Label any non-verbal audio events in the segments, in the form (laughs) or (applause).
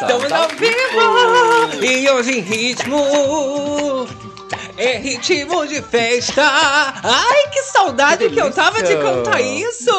Estamos ao vivo e hoje em ritmo. É ritmo de festa. Ai, que saudade que, que eu tava de cantar isso.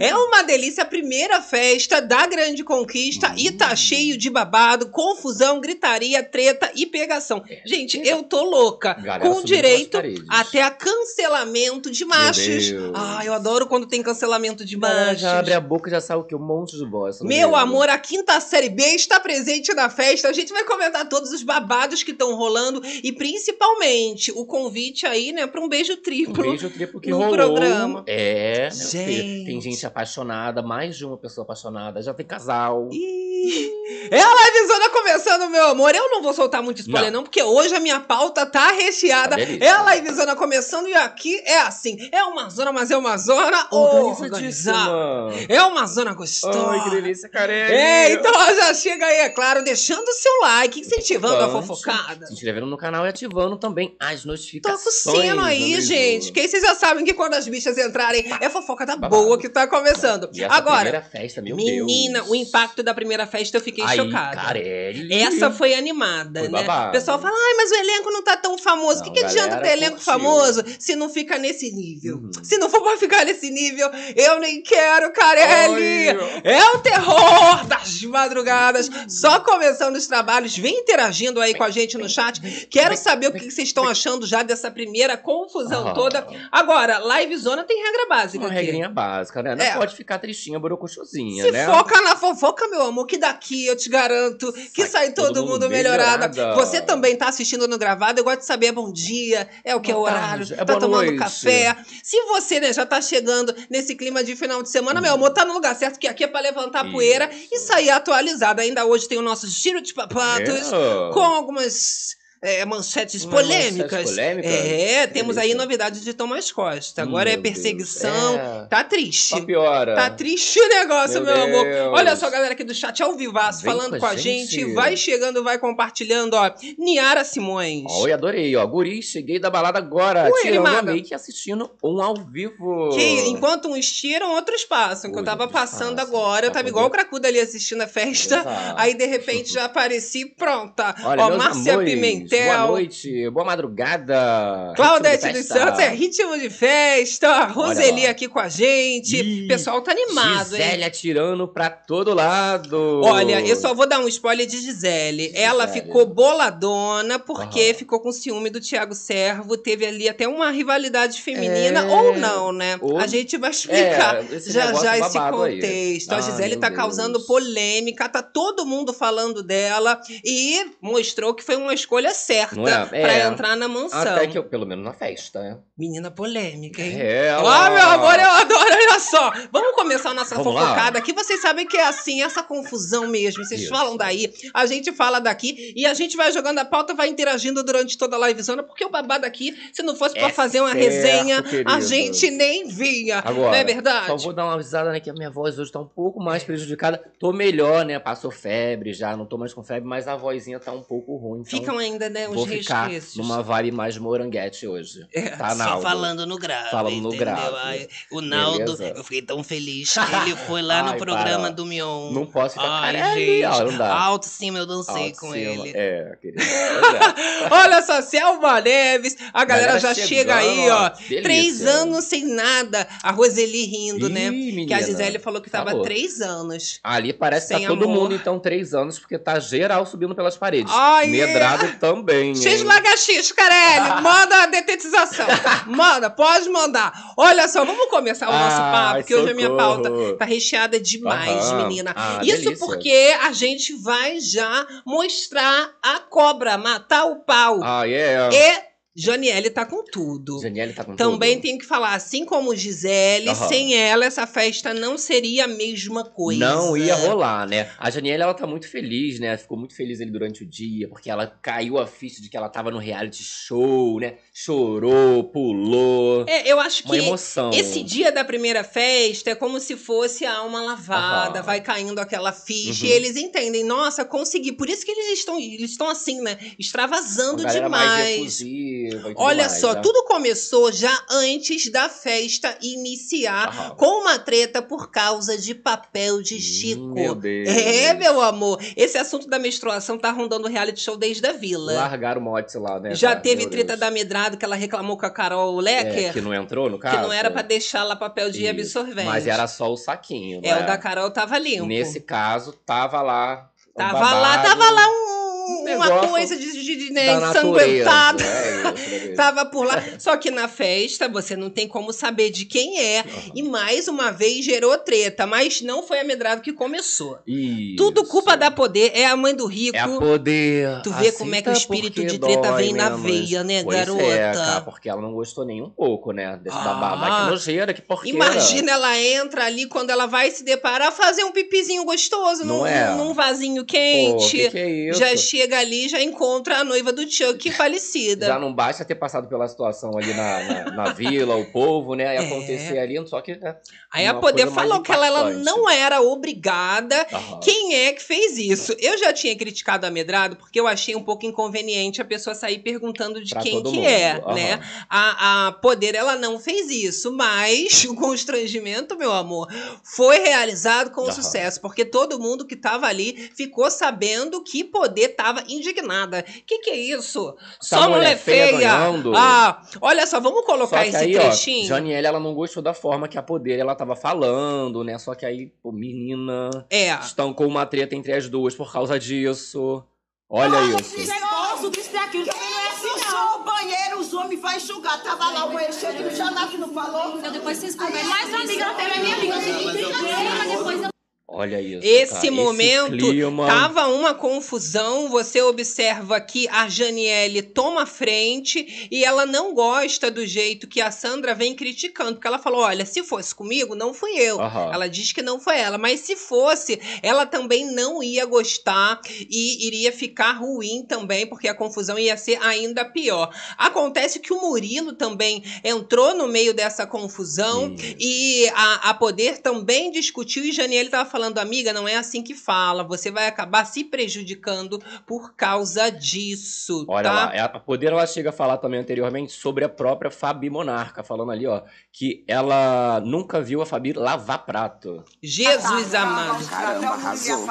É uma delícia a primeira festa da Grande Conquista hum. e tá cheio de babado, confusão, gritaria, treta e pegação. É. Gente, eu tô louca. Galera com direito até a cancelamento de machos. Ai, eu adoro quando tem cancelamento de machos. Já abre a boca e já sabe o que? Um monte de voz. Meu amor, a quinta série B está presente na festa. A gente vai comentar todos os babados que estão rolando e principalmente gente, o convite aí, né, para um beijo triplo. Um beijo triplo que no rolou. programa. É, gente. tem gente apaixonada, mais de uma pessoa apaixonada, já tem casal. Ih, é a livezona começando, meu amor. Eu não vou soltar muito spoiler, não, não porque hoje a minha pauta tá recheada. Tá é a livezona começando e aqui é assim. É uma zona, mas é uma zona organizada. É uma zona gostosa. Ai, que delícia, Karen. É, então já chega aí, é claro, deixando o seu like, incentivando a fofocada. Se inscrevendo no canal e ativando também a as notificações. Toca o sino aí, gente. Que aí vocês já sabem que quando as bichas entrarem, é fofoca da boa que tá começando. E essa Agora, primeira festa, meu menina, Deus. o impacto da primeira festa eu fiquei aí, chocada. Carelli. Essa foi animada, foi né? Babado. O pessoal fala, ai, mas o elenco não tá tão famoso. O que, que adianta ter elenco curtiu. famoso se não fica nesse nível? Uhum. Se não for pra ficar nesse nível, eu nem quero, Carelli. Ai. É o terror das madrugadas. Só começando os trabalhos. Vem interagindo aí com a gente no chat. Quero saber o que vocês estão achando achando já dessa primeira confusão ah. toda. Agora, live zona tem regra básica. Uma aqui. regrinha básica, né? Não é. pode ficar tristinha, borocochosinha, Se né? foca na fofoca, meu amor, que daqui eu te garanto que sai, sai todo, todo, mundo, melhorado. Você também tá assistindo no gravado, eu gosto de saber bom dia, é o que é o horário, tarde. É tá tomando noite. café. Se você né, já tá chegando nesse clima de final de semana, hum. meu amor, tá no lugar certo, que aqui é pra levantar poeira e sair atualizado. Ainda hoje tem o nosso giro de papatos é. com algumas é, manchetes polêmicas. Manchetes polêmicas? É, temos aí novidades de Thomas Costa. Agora é é perseguição. É. Tá triste. Só piora. Tá triste o negócio, meu, meu amor. Olha só, galera aqui do chat ao vivaço, Vem falando com a, gente. gente. Vai chegando, vai compartilhando, ó. Niara Simões. Oi, adorei, ó. Guri, cheguei da balada agora. Ui, tirando a make assistindo um ao vivo. Que enquanto uns tiram, outros passam. Que eu tava passando passam. agora, eu tava igual o Cracuda ali assistindo a festa. Exato. Aí, de repente, já apareci pronta. Olha, ó, Márcia Pimentel. Boa noite, boa madrugada. Claudete dos Santos, é ritmo de festa. Roseli aqui com a gente. O pessoal tá animado, Gisele hein? atirando pra todo lado. Olha, eu só vou dar um spoiler de Gisele. Gisele. Ela ficou boladona porque uhum. ficou com ciúme do Tiago Servo. Teve ali até uma rivalidade feminina, é... ou não, né? Ou... A gente vai explicar é, já já esse contexto. Aí. A Gisele ah, tá Deus. causando polêmica, tá todo mundo falando dela e mostrou que foi uma escolha certa é? pra é. entrar na mansão. Até que eu, pelo menos na festa, né? Menina polêmica, hein? É, ela... Ah, meu amor, eu adoro, olha só. Vamos começar a nossa Vamos fofocada aqui. Vocês sabem que é assim, essa confusão mesmo. Vocês Isso. falam daí, a gente fala daqui e a gente vai jogando a pauta, vai interagindo durante toda a livezona, porque o babado aqui, se não fosse pra é fazer uma certo, resenha, querido. a gente nem vinha. Agora, não é verdade? Só vou dar uma avisada, né, que a minha voz hoje tá um pouco mais prejudicada. Tô melhor, né? Passou febre já, não tô mais com febre, mas a vozinha tá um pouco ruim. Então Ficam ainda, né, os resquícios. numa vibe mais moranguete hoje. É, tá, Naldo? Só falando no grave, Falando no grave. Ai, o Naldo, Beleza. eu fiquei tão feliz que ele foi lá no programa para. do Mion. Não posso ficar Ai, gente, ó, não dá. Alto cima eu dancei Alto com cima. ele. É, querido. (laughs) Olha só, Selma Neves, a galera, galera já chegando, chega aí, ó. Delícia. Três anos sem nada. A Roseli rindo, né? Ih, né? Menina, que a Gisele falou que tava três anos. Ali parece que tá todo amor. mundo, então, três anos, porque tá geral subindo pelas paredes. Ai, Medrado é. Também. X laga X, Carelli. (laughs) Manda a detetização. Manda, pode mandar. Olha só, vamos começar o nosso Ai, papo, porque hoje a minha pauta tá recheada demais, uhum. menina. Ah, Isso delícia. porque a gente vai já mostrar a cobra matar o pau. Ah, yeah. E Janiele tá com tudo. Janiele tá com Também tudo. tenho que falar, assim como Gisele, uhum. sem ela essa festa não seria a mesma coisa. Não ia rolar, né? A Janiele, ela tá muito feliz, né? Ficou muito feliz ali durante o dia, porque ela caiu a ficha de que ela tava no reality show, né? Chorou, pulou. É, eu acho Uma que emoção. esse dia da primeira festa é como se fosse a alma lavada, uhum. vai caindo aquela ficha uhum. e eles entendem, nossa, consegui. Por isso que eles estão, eles estão assim, né? Extravasando demais. Mais. E Olha mais, só, né? tudo começou já antes da festa iniciar Aham. com uma treta por causa de papel de Chico. Meu Deus. É, meu amor. Esse assunto da menstruação tá rondando o reality show desde a vila. Largaram o mote lá, né? Já cara? teve Meu treta Deus. da Medrado que ela reclamou com a Carol É, Lecker, que não entrou, no que caso? não era pra deixar lá papel de Isso. absorvente. Mas era só o saquinho, É, né? o da Carol tava limpo. Nesse caso, tava lá. Tava lá, babado tava lá um, Um uma coisa de, de, de né, da natureza. ensanguentado. É. (laughs) Tava por lá. Só que na festa você não tem como saber de quem é. Aham. E mais uma vez gerou treta. Mas não foi a Medrado que começou. Isso. Tudo culpa da poder. É a mãe do rico. É a poder. Tu vê como é que o Aceita espírito de treta dói vem na menos. veia, né, Pois garota? É, cara, porque ela não gostou nem um pouco, né? Desse Ah. Ai, que nojeira, que porqueira. Imagina ela entra ali quando ela vai se deparar fazer um pipizinho gostoso Não num, é? num vasinho Pô, quente. que que é isso? Já chega ali, já encontra a noiva do Chuck falecida. Já não basta ter passado pela situação ali na, na, na vila, o povo, né? E É. acontecer ali, só que. Né? Aí a Poder falou que ela, ela não era obrigada. Aham. Quem é que fez isso? Eu já tinha criticado a Medrado porque eu achei um pouco inconveniente a pessoa sair perguntando de Pra quem que mundo. é, Aham. né? A, a Poder, ela não fez isso, mas (laughs) o constrangimento, meu amor, foi realizado com Aham. sucesso, porque todo mundo que tava ali ficou sabendo que Poder tava indignada. Que que é isso? Essa Só mulher mulher feia feia. Ah, olha só, vamos colocar Só que esse aí, trechinho. ó, Janiele, ela não gostou da forma que a Poder ela tava falando, né? Só que aí, pô, menina, É. estancou uma treta entre as duas por causa disso. Olha isso. E aquilo também não é assim, não. o banheiro, os homens vão enxugar. Tava lá o banheiro cheio de mijanato que não falou. Então depois vocês conversam. Mas uma amiga, ela a minha amiga. Mas depois eu Olha isso. Esse cara. momento clima... Tava uma confusão, você observa que a Janiele toma frente e ela não gosta do jeito que a Sandra vem criticando, porque ela falou: olha, se fosse comigo, não fui eu. Ela diz que não foi ela, mas se fosse, ela também não ia gostar e iria ficar ruim também, porque a confusão ia ser ainda pior. Acontece que o Murilo também entrou no meio dessa confusão Isso. e a, a Poder também discutiu e Janiele estava falando, amiga, não é assim que fala, você vai acabar se prejudicando por causa disso, Olha tá? lá, é, a Poder ela chega a falar também anteriormente sobre a própria Fabi Monarca, falando ali, ó, que ela nunca viu a Fabi lavar prato. Jesus amado. Caramba, arrasou.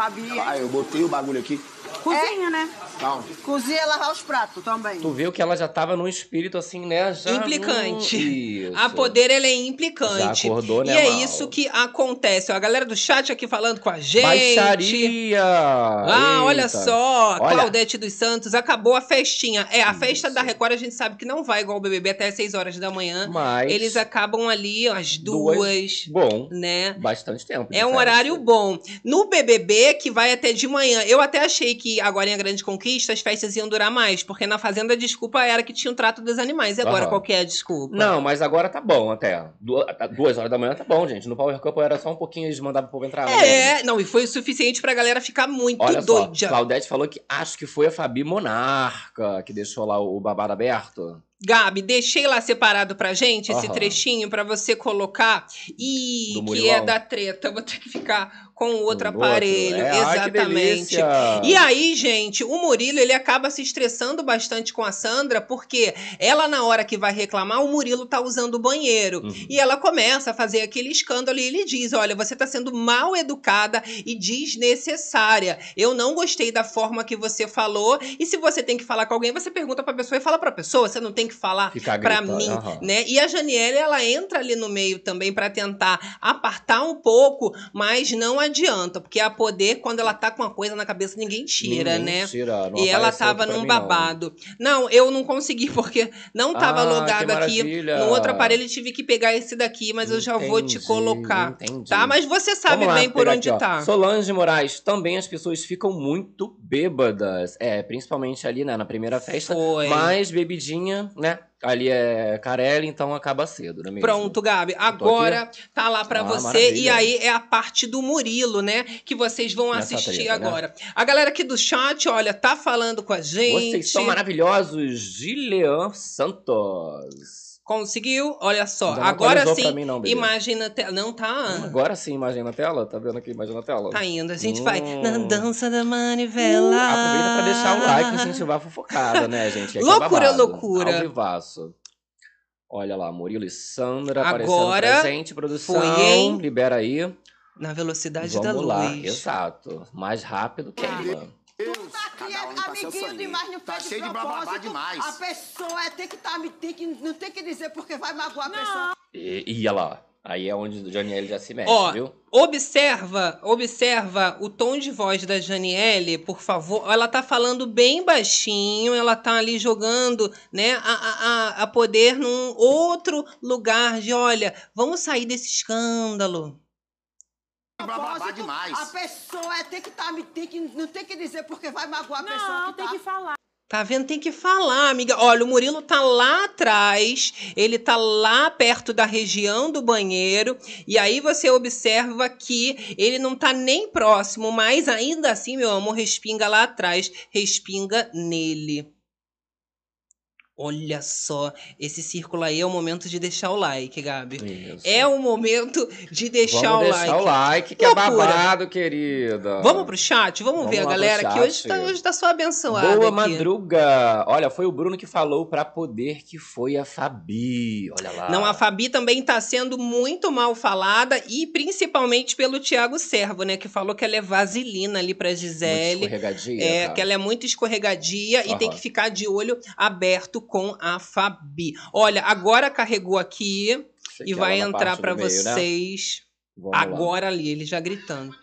Ah, eu botei o bagulho aqui. Cozinha, né? Calma. Cozinha e lavar os pratos também. Tu viu que ela já tava num espírito assim, né? Já Implicante. Isso. A Poder, ela é implicante. Já acordou, né, E é mal? isso que acontece. Ó, a galera do chat aqui falando com a gente. Baixaria! Ah, olha Eita. só, Olha. Claudete dos Santos, acabou a festinha. É, a festa da Record a gente sabe que não vai igual o BBB até as 6 horas da manhã. Mas. Eles acabam ali às Duas. duas, Bom, né? bastante tempo. É um festa. horário bom. No BBB, que vai até de manhã, eu até achei que agora em A Grande Conquista as festas iam durar mais, porque na Fazenda a desculpa era que tinha o trato dos animais. E agora, qual que é a desculpa? Não, mas agora tá bom até. Tá- Duas horas da manhã tá bom, gente. No Power Cup era só um pouquinho eles mandavam o povo entrar. né? É, não, e foi o suficiente pra galera ficar muito Olha só, doida. Claudete falou que acho que foi a Fabi Monarca que deixou lá o babado aberto. Gabi, deixei lá separado pra gente esse trechinho pra você colocar. E que é da treta. Vou ter que ficar com o outro No aparelho. outro. É, Exatamente. E aí, gente, o Murilo ele acaba se estressando bastante com a Sandra, porque ela, na hora que vai reclamar, o Murilo tá usando o banheiro. Uhum. E ela começa a fazer aquele escândalo e ele diz: Olha, você tá sendo mal educada e desnecessária. Eu não gostei da forma que você falou. E se você tem que falar com alguém, você pergunta pra pessoa e fala pra pessoa. Você não tem que falar pra gritando, mim, aham. né? E a Janiele, ela entra ali no meio também pra tentar apartar um pouco, mas não adianta, porque a poder, quando ela tá com uma coisa na cabeça, ninguém tira, Ninguém né? Tira, não E ela tava num mim, não. babado. Não. eu não consegui, (laughs) porque não tava Ah, logado aqui. No outro aparelho tive que pegar esse daqui, mas eu já vou te Entendi, colocar. entendi. Tá? Mas você sabe lá, bem por onde aqui, ó. tá. Solange Moraes, também as pessoas ficam muito bêbadas. É, principalmente ali, né, na primeira festa. Foi. Mas bebidinha, né? Ali é Carelli, então acaba cedo, não é mesmo? Pronto, Gabi. Agora tá lá pra Ah, você. maravilha. E aí é a parte do Murilo, né? Que vocês vão Nessa assistir treta, né? agora. A galera aqui do chat, olha, tá falando com a gente. Vocês são maravilhosos, Gilean Santos. Conseguiu? Olha só. Agora sim, mim não, bebê. imagem na tela. Não tá. Agora sim, imagem na tela. Tá vendo aqui, imagem na tela? Tá indo. A gente Hum. vai na dança da manivela. Aproveita pra deixar o like e incentivar a fofocada, né, gente? Aqui é Loucura, babado. loucura. Ao vivaço. Olha lá, Murilo e Sandra Agora aparecendo presente, produção. foi, hein? Libera aí. Na velocidade da Vamos lá, luz. exato. Mais rápido queima. Tu tá aqui, um é pra seu amiguinho demais, não Tá fez de cheio de bababá demais. A pessoa é, tem que tá, tem que, não tem que dizer porque vai magoar a pessoa. E, e olha lá. Aí é onde o Janiel já se mexe, Ó, viu? Observa, observa o tom de voz da Janiele, por favor. Ela tá falando bem baixinho, ela tá ali jogando, né, a, a, a- a poder num outro lugar de, olha, vamos sair desse escândalo. Propósito, demais. A pessoa é, tem que tá, tem que, não tem que dizer porque vai magoar a pessoa Não, que tem tá. que falar. Tá vendo? Tem que falar, amiga. Olha, o Murilo tá lá atrás, ele tá lá perto da região do banheiro, e aí você observa que ele não tá nem próximo, mas ainda assim, meu amor, respinga lá atrás, respinga nele. Olha só, esse círculo aí é o momento de deixar o like, Gabi. Isso. É o momento de deixar Vamos o deixar like. o like, que Loucura. é babado, querida. Vamos pro chat? Vamos, Vamos ver a galera que hoje tá, hoje tá só abençoada Boa aqui. madruga! Olha, foi o Bruno que falou pra poder que foi a Fabi. Olha lá. Não, a Fabi também está sendo muito mal falada e principalmente pelo Tiago Servo, né? Que falou que ela é vaselina ali pra Muito Gisele. escorregadia, É, cara. que ela é muito escorregadia e Aham. tem que ficar de olho aberto com a Fabi. Olha, agora carregou aqui e vai lá entrar meio, né? vocês lá. agora ali, ele já gritando.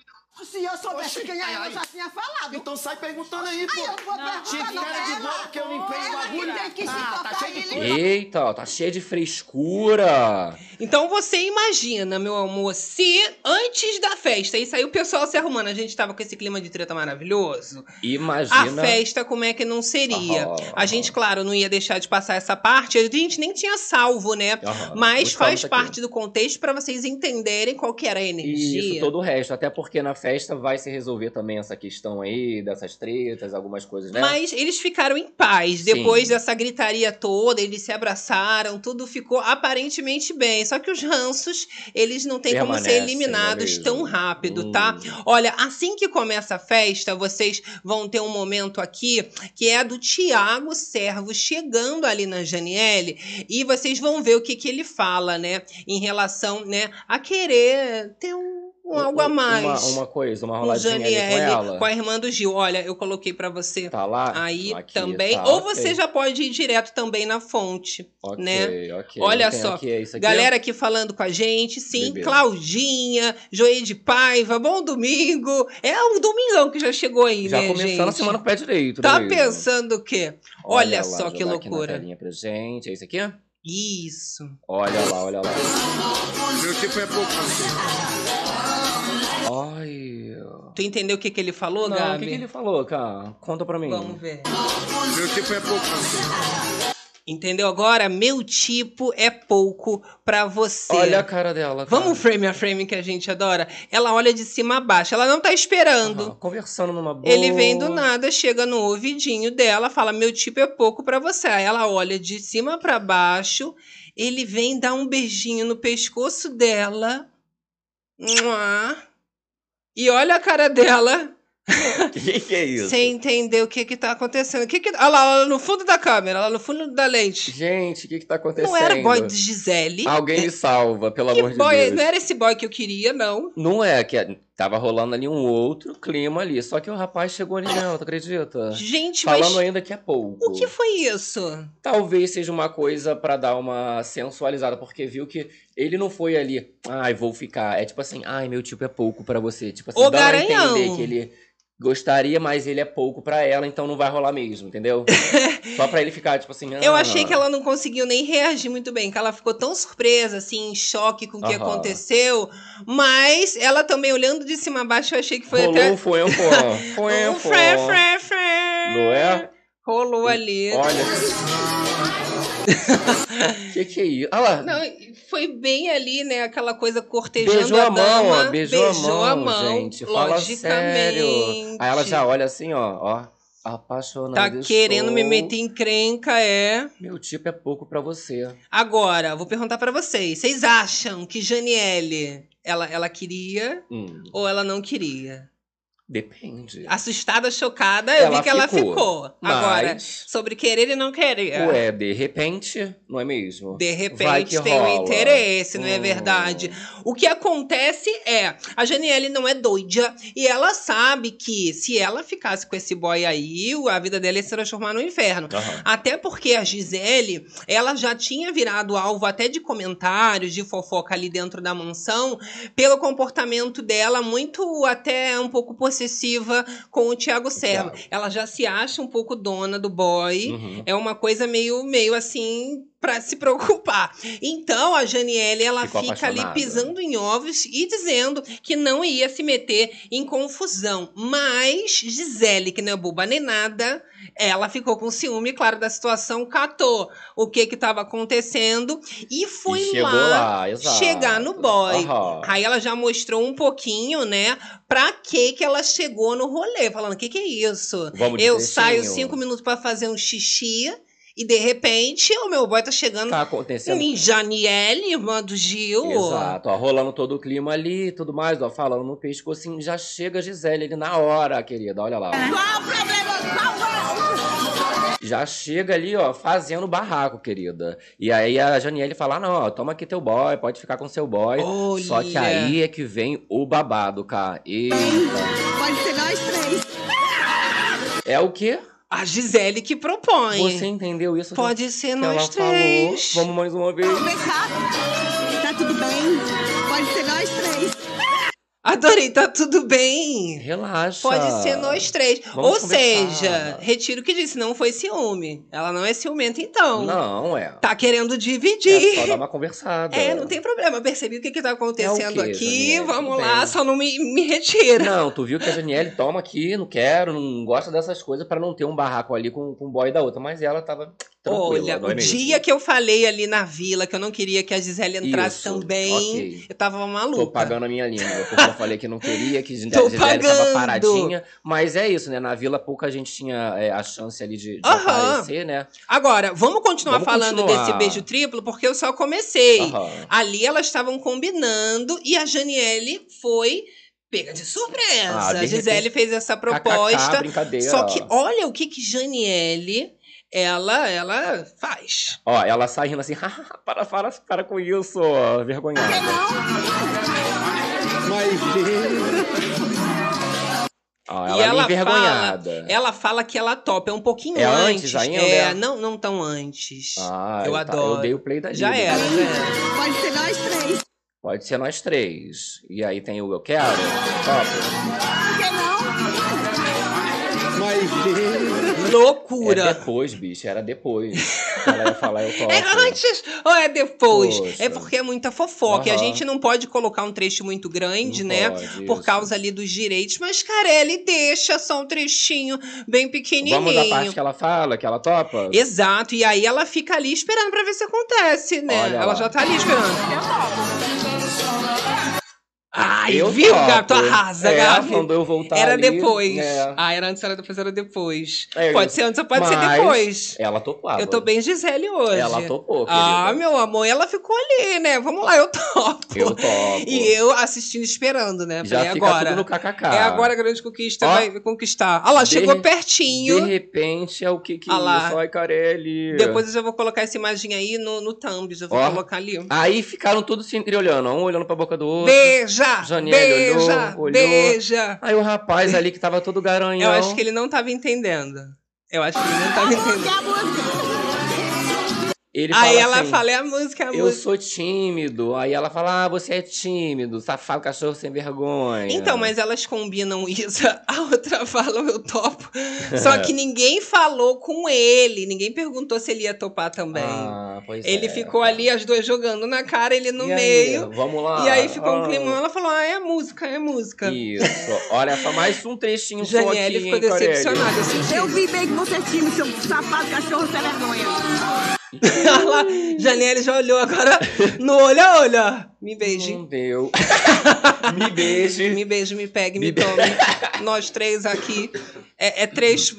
Se eu soubesse Oxi, quem é, ai, eu ai. já tinha falado. Então sai perguntando aí, pô. Aí eu vou Não, perguntar não, cara de ela. boa porque eu limpei o bagulho. que tem que se Ah, tá cheio de. Eita, tá cheia de frescura. Então você imagina, meu amor, se antes da festa, isso aí o pessoal se arrumando, a gente tava com esse clima de treta maravilhoso, a Imagina. festa como é que não seria? Aham, A gente, claro, não ia deixar de passar essa parte, a gente nem tinha salvo, né? Aham, Mas buscamos faz aqui. parte do contexto para vocês entenderem qual que era a energia. Isso, todo o resto. Até porque na festa vai se resolver também essa questão aí, dessas tretas, algumas coisas, né? Mas eles ficaram em paz. Sim. Depois dessa gritaria toda, eles se abraçaram, tudo ficou aparentemente bem. Só que os ranços, eles não têm como ser Permanecem, eliminados é tão rápido, Hum. tá? Olha, assim que começa a festa, vocês vão ter um momento aqui que é do Tiago Servo chegando ali na Janiele e vocês vão ver o que, que ele fala, né? Em relação, né, a querer ter um, um algo a mais. Uma, uma coisa, uma com roladinha ali com ela. com a irmã do Gil. Olha, eu coloquei pra você Tá lá? aí Aqui, também. tá, Ou você já pode ir direto também na fonte. Ok, né? ok. Olha só, aqui, é isso aqui? Galera aqui falando com a gente, sim, Bebê. Claudinha, Joê de Paiva, bom domingo. É um domingão que já chegou aí, Já né, começando gente? a semana com o pé direito, Tá né, Luísa? pensando o quê? Olha lá, só que jogar aqui na loucura. pra gente. É isso aqui? Isso. Olha lá, olha lá. Meu tipo é pouco. Ai. Tu entendeu o que, que ele falou, Não, o Gabi? que, que ele falou, cara? Conta pra mim. Vamos ver. Meu tipo é pouco. Entendeu agora? Meu tipo é pouco pra você. Olha a cara dela. Cara. Vamos frame a frame que a gente adora? Ela olha de cima a baixo, ela não tá esperando. Aham, Conversando numa boa. Ele vem do nada, chega no ouvidinho dela, fala: Meu tipo é pouco pra você. Aí ela olha de cima pra baixo, ele vem dar um beijinho no pescoço dela. Mua. E olha a cara dela, (laughs) Que que é isso? sem entender o que que tá acontecendo. O que que... Olha lá, lá no fundo da câmera, lá no fundo da lente. Gente, o que que tá acontecendo? Não era boy de Gisele. Alguém me salva, pelo Que amor de boy- Deus. Não era esse boy que eu queria, não. Não é, que é- tava rolando ali um outro clima ali. Só que o rapaz chegou ali não, tu acredita? Gente, Falando mas ainda que é pouco. o que foi isso? Talvez seja uma coisa pra dar uma sensualizada, porque viu que ele não foi ali, ai, vou ficar. É tipo assim, ai, meu tipo é pouco pra você. Tipo assim, Ô, dá a garanhão. entender que ele gostaria, mas ele é pouco pra ela, então não vai rolar mesmo, entendeu? (laughs) Só pra ele ficar, tipo assim, Eu ah, achei que ela não conseguiu nem reagir muito bem, que ela ficou tão surpresa, assim, em choque com o que Aham. aconteceu. Mas ela também, olhando de cima a baixo, eu achei que foi Rolou até. foi um foi Foi um um fré, fré, fré. Não é? Rolou ali. Olha. (laughs) que que é isso? Olha lá. Não, foi bem ali, né? Aquela coisa cortejando Beijou a mão, dama. ó. Beijou, a mão, a mão, gente. Fala logicamente. sério. Aí ela já olha assim, ó, ó. Apaixonado. Tá querendo me meter em crenca, é. Meu tipo é pouco pra você. Agora, vou perguntar pra vocês. Vocês acham que Janiele, ela, ela queria Hum, ou ela não queria? Depende. Assustada, chocada, eu Ela vi que ela ficou, ficou. Agora, Mas, sobre querer e não querer. ué, de repente, não é mesmo? De repente tem um rola. interesse, não é Hum. verdade? O que acontece é, a Janiele não é doida e ela sabe que se ela ficasse com esse boy aí, a vida dela ia se transformar no inferno. Aham. Até porque a Gisele, ela já tinha virado alvo até de comentários, de fofoca ali dentro da mansão, pelo comportamento dela muito até um pouco possessiva com o Thiago Serra. Ela já se acha um pouco dona do boy. Uhum. É uma coisa meio, meio assim pra se preocupar. Então a Janiele ela Ficou fica ali apaixonada. pisando em ovos e dizendo que não ia se meter em confusão. Mas Gisele, que não é boba nem nada, ela ficou com ciúme, claro, da situação, catou o que que tava acontecendo e foi e lá, lá, chegar no boy. Aham. Aí ela já mostrou um pouquinho, né, pra que que ela chegou no rolê, falando, que que é isso? Vamos Eu saio cinco minutos pra fazer um xixi e de repente o meu boy tá chegando Tá acontecendo. em Janiele, irmã do Gil. Exato, ó, rolando todo o clima ali e tudo mais, ó, falando no pescocinho, já chega a Gisele ali na hora, querida, olha lá. Qual o problema? Qual? Já chega ali, ó, fazendo barraco, querida. E aí a Janiele fala, ah, não, ó, toma aqui teu boy, pode ficar com seu boy. Olha. Só que aí é que vem o babado, cara. Eita. Pode ser nós três. É o quê? A Gisele que propõe. Você entendeu isso? Pode ser que nós ela três. falou? Vamos mais uma vez. Vem cá. Tá tudo bem? Pode ser nós três. Adorei, tá tudo bem. Relaxa. Pode ser nós três. Vamos Ou conversar. seja, retiro o que disse, não foi ciúme. Ela não é ciumenta, então. Não, é. Tá querendo É dividir. só dar uma conversada. É, não tem problema. Eu percebi o que, que tá acontecendo É quê, aqui. Vamos lá, bem. só não me, me retira. Não, tu viu que a Janiele toma aqui, não quero, não gosta dessas coisas pra não ter um barraco ali com, com o boy da outra. Mas ela tava Olha, é o mesmo? dia que eu falei ali na vila que eu não queria que a Gisele entrasse Isso, também, ok. eu tava maluca. Tô pagando a minha língua, porque eu falei que não queria, que (laughs) a Gisele tava paradinha. Mas é isso, né? Na vila pouca gente tinha é, a chance ali de, de Aham. aparecer, né? Agora, vamos continuar Vamos falando continuar. desse beijo triplo, porque eu só comecei. Aham. Ali elas estavam combinando e a Janiele foi pega de surpresa. Ah, a Gisele repente, fez essa proposta. brincadeira. Só que olha o que que Janiele ela ela faz. Ó, ela sai rindo assim, "Haha, (laughs) para, para, para com isso, vergonhada. Ó, E ela, ela envergonhada. Ela fala que ela topa, é um pouquinho É antes. antes ainda? É, não, não tão antes. Ah, eu tá, adoro. eu dei o play da Já era, era. Pode ser nós três. Pode ser nós três. E aí tem o eu quero. Top. Por que não? É Loucura. depois, bicho. Era depois. Ela ia falar eu (laughs) topo. É antes ou é depois? Poxa. É porque é muita fofoca. E a gente não pode colocar um trecho muito grande, Não né? pode, Por isso. causa ali dos direitos. Mas, Carelli, deixa só um trechinho bem pequenininho. Vamos à parte que ela fala, que ela topa? Exato, e aí ela fica ali esperando pra ver se acontece, né? Olha ela lá. já tá ali esperando. Ai, Eu viu, topo. gato? Arrasa, é, Gabi. quando eu voltar Era ali, depois. é, Ah, era antes, era depois, era depois. É pode ser antes ou pode ser depois. Ela topava. Eu tô bem Gisele hoje. Ela topou, Ah, querida. meu amor, ela ficou ali, né? Vamos lá, eu topo. Eu topo. E eu assistindo, esperando, né? Já Falei, fica agora. tudo no kkk. É agora a grande conquista Ó, vai conquistar. Olha lá, de chegou pertinho. De repente é o que que Ah lá. isso? Ai, Carelli. Depois eu já vou colocar essa imagem aí no, no thumb, já vou Ó. colocar ali. Aí ficaram todos se entreolhando, um olhando pra boca do outro. Beija! Janiele olhou, beija! olhou. Beija! Aí o rapaz ali que tava todo garanhão. Eu acho que ele não tava entendendo. Eu acho que ele não tava entendendo. Ele Aí fala ela assim, fala, é a música, é a Eu música. sou tímido. Aí ela fala, ah, você é tímido, safado, cachorro sem vergonha. Então, mas elas combinam isso. (laughs) A outra fala, eu topo. Só que (laughs) ninguém falou com ele. Ninguém perguntou se ele ia topar também. Ah, pois ele é. ficou ali, as duas jogando na cara, ele no E aí, meio. vamos lá. E aí ficou um Ah, climão. Ela falou, ah, é a música, é a música. Isso. Olha só, mais um trechinho só aqui, ficou hein, decepcionada, eu senti. Eu vi bem que você é time, seu safado cachorro sem vergonha. (laughs) Janiele já olhou agora no olho a olho. ó. Me beije. Não deu. (laughs) me beije. Me beije, me pegue, me, Me be- tome. Nós três aqui. É, é três,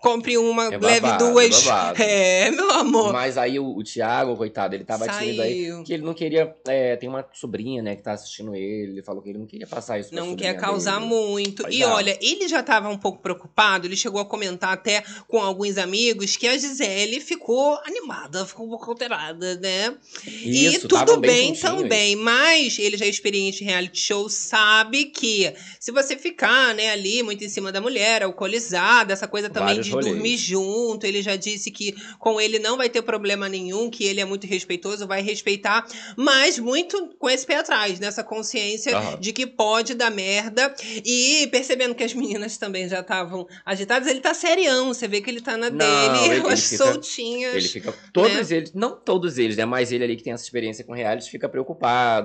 compre uma, É leve babado, duas. é babado. É, meu amor. Mas aí o, o Thiago, coitado, ele tava tímido aí. Saiu. Que ele não queria. é, tem uma sobrinha, né, que tá assistindo ele. Ele falou que ele não queria passar isso Não quer causar dele. muito. Pois e é. olha, ele já estava um pouco preocupado, ele chegou a comentar até com alguns amigos que a Gisele ficou animada, ficou um pouco alterada, né? Isso, e tudo tavam bem juntinhos. Mas ele já é experiente em reality show, sabe que se você ficar, né, ali muito em cima da mulher, alcoolizada, essa coisa também Vários de rolês. dormir junto, ele já disse que com ele não vai ter problema nenhum, que ele é muito respeitoso, vai respeitar, mas muito com esse pé atrás, nessa consciência Aham. de que pode dar merda. E percebendo que as meninas também já estavam agitadas, ele tá serião, você vê que ele tá na Não, dele, ele- (laughs) elas ele fica- soltinhas. Ele fica. Todos eles, não todos eles, né? Mas ele ali que tem essa experiência com reality fica preocupado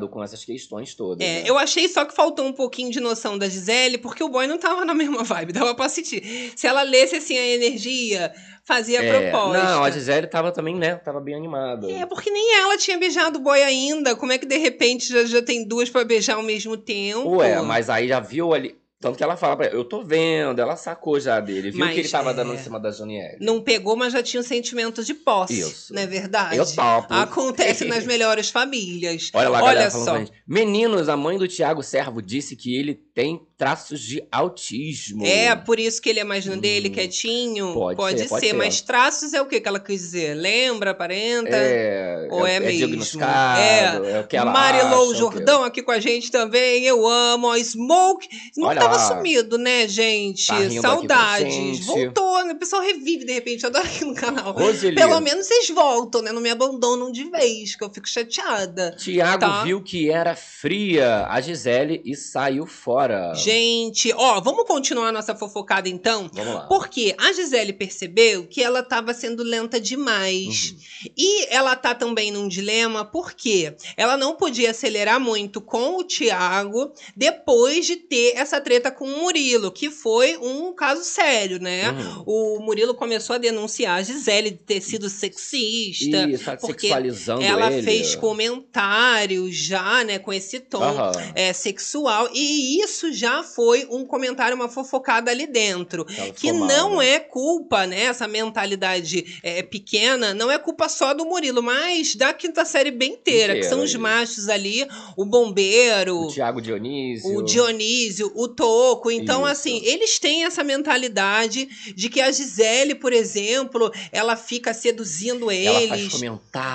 com essas questões todas. É, né? eu achei só que faltou um pouquinho de noção da Gisele, porque o boy não tava na (laughs) mesma vibe, dava pra sentir. Se ela lesse assim a energia, fazia É, proposta. Não, a Gisele tava também, né? Tava bem animada. É, porque nem ela tinha beijado o boy ainda. Como é que de repente já, já tem duas pra beijar ao mesmo tempo? Ué, mas aí já viu ali. Tanto que ela fala pra ele, eu tô vendo, ela sacou já dele, viu Mas, que ele tava é, dando em cima da Janiele. Não pegou, mas já tinha um sentimento de posse. Isso. Não é verdade? Eu topo. Acontece (laughs) nas melhores famílias. Olha lá, Olha galera, só. Meninos, a mãe do Thiago Servo disse que ele tem traços de autismo. É, por isso que ele é mais dele, Hum, quietinho. pode ser, pode ser. Mas traços é o que que ela quis dizer? Lembra, aparenta? É, Ou é mesmo? diagnosticado, é, o que ela Marilou acha, o Jordão aqui com a gente também. Eu amo. Ó, Smoke. Smoke Olha tava lá. sumido, né, gente? Tá a Saudades. gente. Voltou, né? O pessoal revive de repente. Eu adoro aqui no canal. Roseli, Pelo menos vocês voltam, né? Não me abandonam de vez, que eu fico chateada. Thiago Tá. viu que era fria a Gisele e saiu fora. Gente, ó, vamos continuar nossa fofocada então? Vamos lá. Porque a Gisele percebeu que ela estava sendo lenta demais. Uhum. E ela tá também num dilema porque ela não podia acelerar muito com o Thiago depois de ter essa treta com o Murilo, que foi um caso sério, né? Uhum. O Murilo começou a denunciar a Gisele de ter sido sexista. Isso, tá porque sexualizando Ela ele. fez comentários já, né, com esse tom Aham. é, sexual. E isso já foi um comentário, uma fofocada ali dentro. Ela Que ficou mal, não né? é culpa, né? Essa mentalidade é, pequena, não é culpa só do Murilo, mas da quinta série bem inteira, que são os machos ali, o bombeiro. O Thiago Dionísio. O Dionísio, o Toco. Então, Isso. assim, eles têm essa mentalidade de que a Gisele, por exemplo, ela fica seduzindo Ela eles.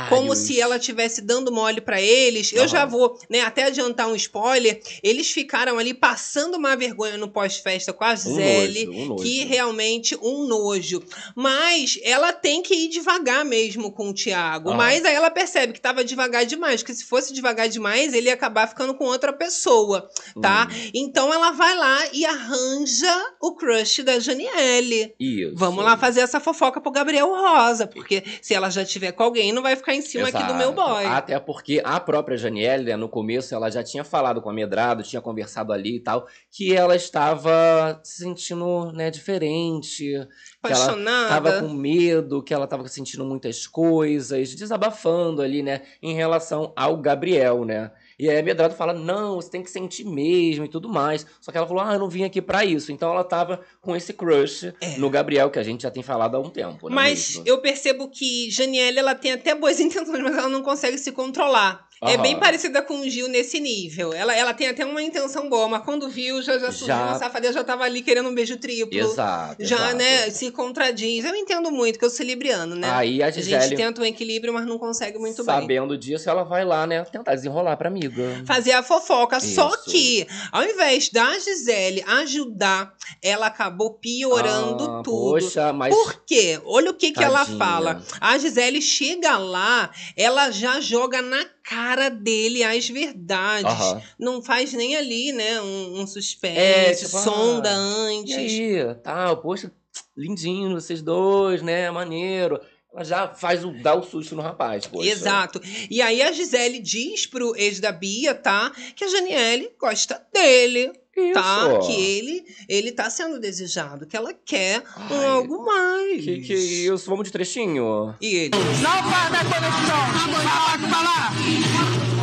Como se ela estivesse dando mole pra eles. Eu Aham. já vou, né, até adiantar um spoiler. Eles ficaram ali passando uma vergonha no pós-festa com a Um Gisele. nojo, um nojo. Que realmente um nojo. Mas ela tem que ir devagar mesmo com o Thiago. Aham. Mas aí ela percebe que tava devagar demais. Que se fosse devagar demais, ele ia acabar ficando com outra pessoa, tá? Hum, Então ela vai lá e arranja o crush da Janiele. isso. Vamos lá fazer essa fofoca pro Gabriel Rosa, porque se ela já tiver com alguém, não vai ficar em cima aqui do meu Exato. boy. Até porque a própria Janiele, né, no começo, ela já tinha falado com a Medrado, tinha conversado ali e tal, que ela estava se sentindo, né, diferente, que ela Apaixonada. tava com medo, que ela tava sentindo muitas coisas, desabafando ali, né, em relação ao Gabriel, né. E aí a Medrado fala, não, você tem que sentir mesmo e tudo mais. Só que ela falou, ah, eu não vim aqui pra isso. Então ela tava com esse crush É. no Gabriel, que a gente já tem falado há um tempo, né? Mas mesmo? eu percebo que Janiele ela tem até boas (laughs) intenções, mas ela não consegue se controlar. É Aham. bem parecida com o Gil nesse nível. Ela, ela tem até uma intenção boa, mas quando viu, já, já surgiu Já- uma safadeza, já tava ali querendo um beijo triplo. Exato. Já, exato. né, se contradiz. Eu entendo muito, que eu sou libriano, né? Aí a a gente Gisele, tenta um equilíbrio, mas não consegue muito bem. sabendo disso, ela vai lá, né, tentar desenrolar pra amiga. fazer a fofoca. Só Isso. que, ao invés da Gisele ajudar, ela acabou piorando Ah, tudo. Poxa, mas Por quê? Olha o que, que ela Tadinha. fala. A Gisele chega lá, ela já joga na cara dele as verdades. Aham. Não faz nem ali, né? Um, um suspense, É, tipo, sonda ah, antes. E aí, tal, poxa, lindinho vocês dois, né, maneiro. Ela já faz o, dá o susto no rapaz, poxa. Exato. E aí a Gisele diz pro ex da Bia, tá? Que a Janiele gosta dele, Isso. tá? Que ele, ele tá sendo desejado, que ela quer um Ai, algo mais. Que que é isso? Vamos de trechinho? E ele, Não vai dar conexão. Fala que falar.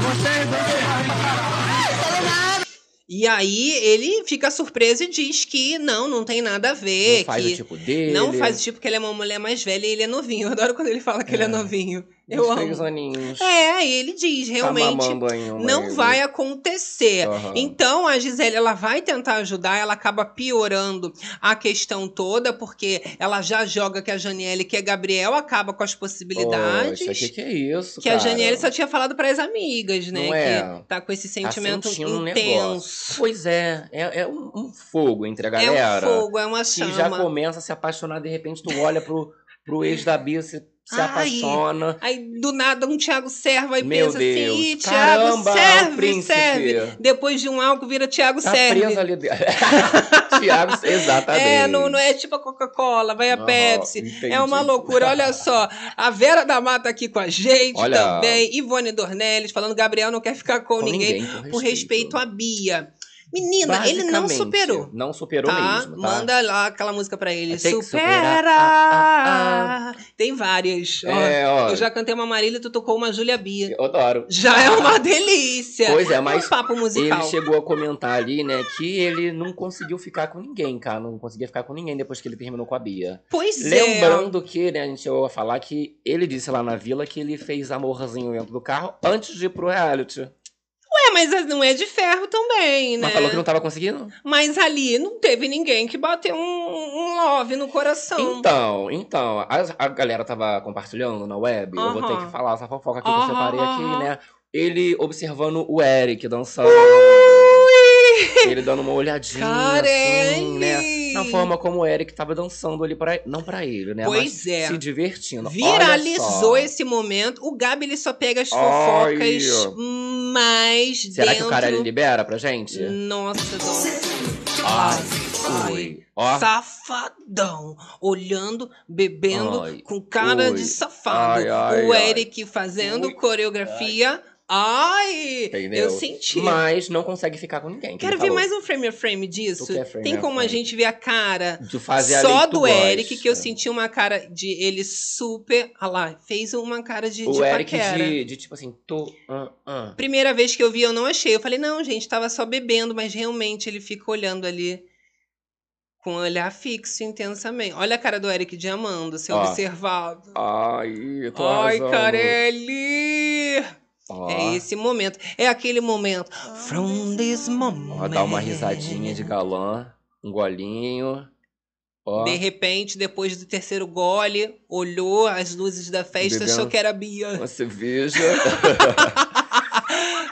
Vocês E aí ele fica surpreso e diz que não, não tem nada a ver. Não faz que o tipo dele. Não faz o tipo que ele é uma mulher mais velha e ele é novinho. Eu adoro quando ele fala que ele é novinho. Eu amo. três aninhos. É, ele diz, Tá realmente uma não ele. vai acontecer. Aham. Então a Gisele ela vai tentar ajudar, ela acaba piorando a questão toda, porque ela já joga que a Janiele, que é Gabriel, acaba com as possibilidades. Poxa, que que é isso, que a cara? Janiele só tinha falado para as amigas, né? Não é? Que tá com esse Tá sentimento um intenso. negócio. Pois é, é, é um, um fogo entre a é galera. um fogo, é uma que chama. já começa a se apaixonar, de repente tu olha pro, pro ex da Bia, se, se Ai, apaixona. Aí do nada um Thiago serva e Meu pensa Deus. assim, "Ih, Thiago Caramba, serve, príncipe." serve. Depois de um álcool vira Thiago Tá serve. preso ali dentro. (laughs) Tiago, exatamente. É, não, não é tipo a Coca-Cola, vai a Pepsi. entendi. É uma loucura. Olha só, a Vera da Mata aqui com a gente Olha. também. Ivone Dornelles falando Gabriel não quer ficar com, Com ninguém, ninguém, por respeito a Bia. Menina, ele não superou. Não superou Tá? mesmo, tá? Manda lá aquela música pra ele. Supera! superar. Ah, Tem várias. Ó, É, ó. Eu já cantei uma Marília e tu tocou uma Júlia Bia. Eu adoro. Já é uma delícia. Pois é, mas um papo musical. Ele chegou a comentar ali, né, que ele não conseguiu ficar com ninguém, cara. Não conseguia ficar com ninguém depois que ele terminou com a Bia. Pois é. Lembrando que, né, a gente chegou a falar que ele disse lá na vila que ele fez amorzinho dentro do carro antes de ir pro reality. É, mas não é de ferro também, né? Mas falou que não tava conseguindo? Mas ali não teve ninguém que bateu um, um love no coração. Então, então, a, a galera tava compartilhando na web. Eu vou ter que falar essa fofoca que eu Aham, separei aqui, né? Ele observando o Eric dançando. (laughs) Ele dando uma olhadinha, assim, né? Na forma como o Eric tava dançando ali para não pra ele, né? Pois mas é. se divertindo. Viralizou esse momento. O Gabi ele só pega as fofocas mais Será dentro. que o cara ele libera pra gente? Nossa, dona. Ai, Safadão. Olhando, bebendo, com cara de safado. O. Eric fazendo coreografia. Ai! Entendeu? Eu senti. mas não consegue ficar com ninguém. que Quero ver falou. mais um frame a frame disso. Frame Tem a como a frame? gente ver a cara De fazer a só tu do Eric, gosta. que eu senti uma cara de ele super. Olha lá, fez uma cara de, de O Eric paquera. de, de tipo assim, tô. ah, ah. Primeira vez que eu vi, eu não achei. Eu falei, não, gente, tava só bebendo, mas realmente ele fica olhando ali com um olhar fixo intensamente. Olha a cara do Eric de amando, ser Ó. observado. Ai, tô Ai, arrasando. Carelli! Ó, É esse momento. É aquele momento. From this moment. ó, dá uma risadinha de galã, um golinho. Ó, De repente, depois do terceiro gole, olhou as luzes da festa, Bebendo. achou que era Bia. uma cerveja. (laughs)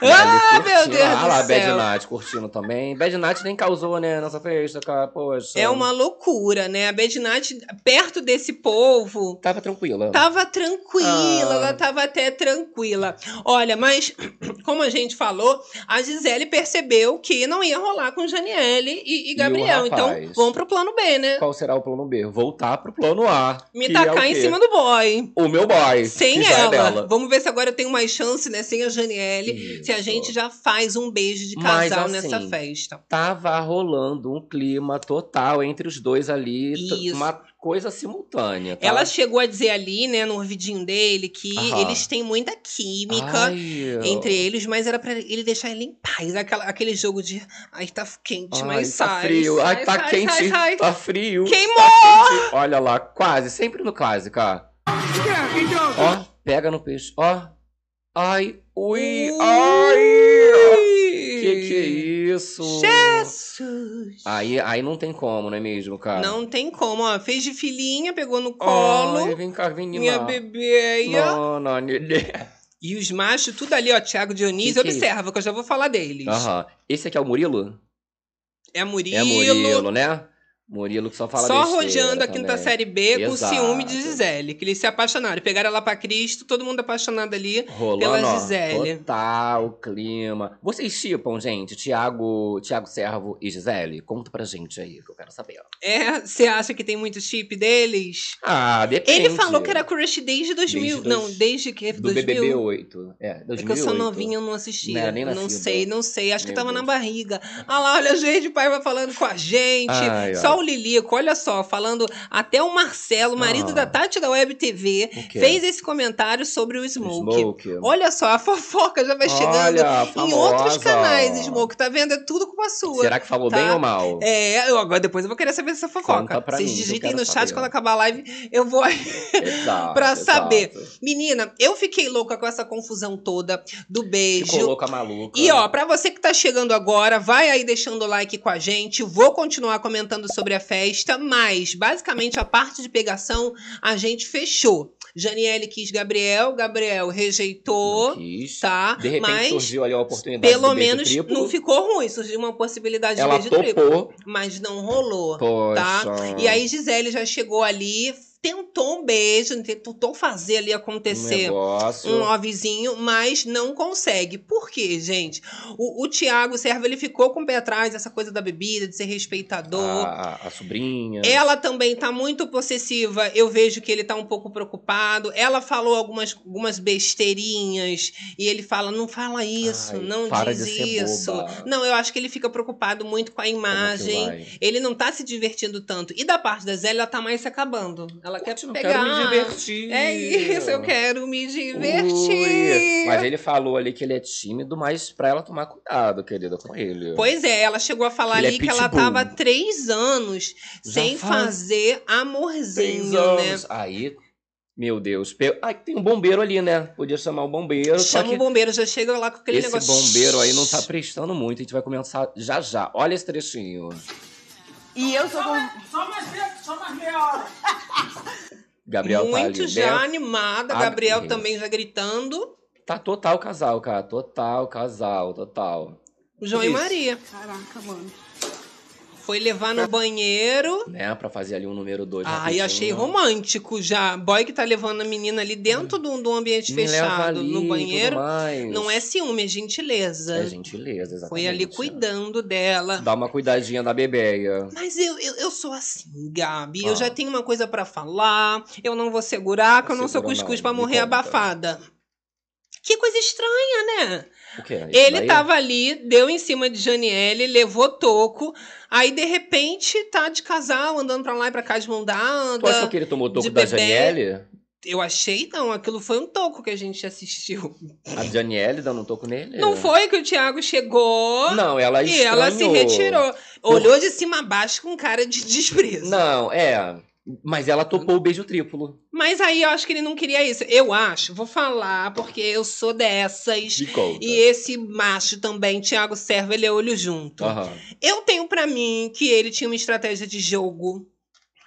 Ah, meu. Deus Ah do lá, céu. Bad Night curtindo também. Bad Night nem causou, né, nessa festa, cara. Poxa. É uma loucura, né? A Bednat, perto desse povo, Tava tranquila. tava tranquila, Ah. ela tava até tranquila. Olha, mas (clears throat) como a gente falou, a Gisele percebeu que não ia rolar com Janiele e, e Gabriel. Então, rapaz? vamos pro plano B, né? Qual será o plano B? Voltar pro plano A. Me tacar é em cima do boy. O meu boy. Sem é ela. Vamos ver se agora eu tenho mais chance, né? Sem a Janiele. Se a gente já faz um beijo de Mas, casal assim, nessa festa. Tava rolando um clima total entre os dois ali. Isso. Uma coisa simultânea. Tá? Ela chegou a dizer ali, né, no ouvidinho dele, que Aham. eles têm muita química. Ai, entre eles, mas era pra ele deixar ele em paz. Aquela, aquele jogo de. Ai, tá quente, Ai, mas tá sai. frio. sai, Ai, tá sai, quente. sai, sai. Tá frio. Queimou! Tá quente. Olha lá, quase. Sempre no quase, cara. Então, Ó, pega no peixe. Ó. Ai, ui. Ui. Ai. Que que é isso? Jesus! Aí, aí não tem como, não é mesmo, cara? Não tem como, ó. Fez de filhinha, pegou no colo. Ai, vem cá, menina. minha bebeia. Não, não, Nenê. E os machos, tudo ali, ó. Thiago Dionísio, Que que é observa, que eu já vou falar deles. Aham. Esse aqui é o Murilo? É Murilo. É Murilo, né? Murilo que só fala Só rodeando a também. quinta série B com Exato. ciúme de Gisele. Que eles se apaixonaram. Pegaram ela pra Cristo, todo mundo apaixonado ali. Rolando, pela ó, Gisele. total clima. Vocês chipam, gente, Tiago, Tiago Servo e Gisele? Conta pra gente aí, que eu quero saber. É, você acha que tem muito chip deles? Ah, depende. Ele falou que era crush desde 2000. Desde dois- Não, desde que? Do 2000? BBB 8. É, 2008. É que eu sou novinha, eu não assisti. Não nem não sei, não sei. Acho que tava na barriga. Ah lá, olha, gente, o pai vai falando com a gente. Ai, só. O Lilico, olha só, falando até o Marcelo, marido Ah. da Tati da Web TV, fez esse comentário sobre o Smoke. Smoke. Olha só, a fofoca já vai chegando Olha, em outros canais, Smoke. Tá vendo? É tudo com a sua. Será que falou tá? bem ou mal? É, eu, agora depois eu vou querer saber dessa fofoca. Vocês mim, digitem no chat saber. quando acabar a live, eu vou Exato, (laughs) pra exato. saber. Menina, eu fiquei louca com essa confusão toda do beijo. Ficou louca maluca. E ó, pra você que tá chegando agora, vai aí deixando o like com a gente. Vou continuar comentando sobre a festa, mas basicamente a parte de pegação a gente fechou. Janiele quis Gabriel, Gabriel rejeitou, quis. tá? De repente mas surgiu ali a oportunidade pelo beijo menos triplo. não ficou ruim, surgiu uma possibilidade Ela de beijo triplo, topou. mas não rolou. Poxa. Tá? E aí Gisele já chegou ali, tentou um beijo, tentou fazer ali um acontecer um lovezinho, mas não consegue. Por quê, gente? O, o Tiago Servo, ele ficou com o pé atrás, essa coisa da bebida, de ser respeitador. a, a- sobrinha. Ela também tá muito possessiva, eu vejo que ele tá um pouco preocupado. Ela falou algumas, algumas besteirinhas e ele fala: não fala isso, Ai, não diz isso. boba. Não, eu acho que ele fica preocupado muito com a que imagem. Ele não tá se divertindo tanto. E da parte da Zé, ela tá mais se acabando. Ela quer Eu pegar. quero me divertir. É isso, eu quero me Ui. divertir. Mas ele falou ali que ele é tímido, mas pra ela tomar cuidado, querida, com ele. Pois é, ela chegou a falar Ele é ali que ela tava três anos Já sem faz fazer amorzinho, anos. né? Aí, meu Deus. Ai, tem um bombeiro ali, né? Podia chamar o bombeiro. Chama que o bombeiro, já chega lá com aquele esse negócio. bombeiro aí não tá prestando muito. A gente vai começar já já. Olha esse trechinho. E eu sou com... Só mais, tempo, só mais meia hora. (laughs) Gabriel tá Muito ali. já né? animada, Ah, Gabriel isso. também já gritando. Tá total casal, cara. Total casal, total. João e Isso. Maria. Caraca, mano. Foi levar no banheiro. Né? Pra fazer ali um número dois. Ai, rapidinho. achei romântico já. Boy que tá levando a menina ali dentro de um, de um ambiente Me fechado ali, no banheiro. Não é ciúme, é gentileza. É gentileza, exatamente. Foi ali cuidando dela. Dá uma cuidadinha da bebeia. Mas eu, eu, eu sou assim, Gabi. Ah. Eu já tenho uma coisa pra falar. Eu não vou segurar, que eu não sou cuscuz me morrer abafada. Que coisa estranha, né? O quê? Isso Ele tava ali, deu em cima de Janiele, levou toco. Aí, de repente, tá de casal, andando pra lá e pra cá de mão Tu achou dada. que ele tomou toco da bebê. Janiele? Eu achei, não. Aquilo foi um toco que a gente assistiu. A Janiele dando um toco nele? Não foi que o Thiago chegou Não, ela e ela se estranhou. retirou. Olhou de cima a baixo com cara de desprezo. Não, é. Mas ela topou o beijo triplo. Mas aí eu acho que ele não queria isso. Eu acho, vou falar, porque eu sou dessas. Me conta. E esse macho também, Thiago Servo, ele é olho junto. Aham. Eu tenho pra mim que ele tinha uma estratégia de jogo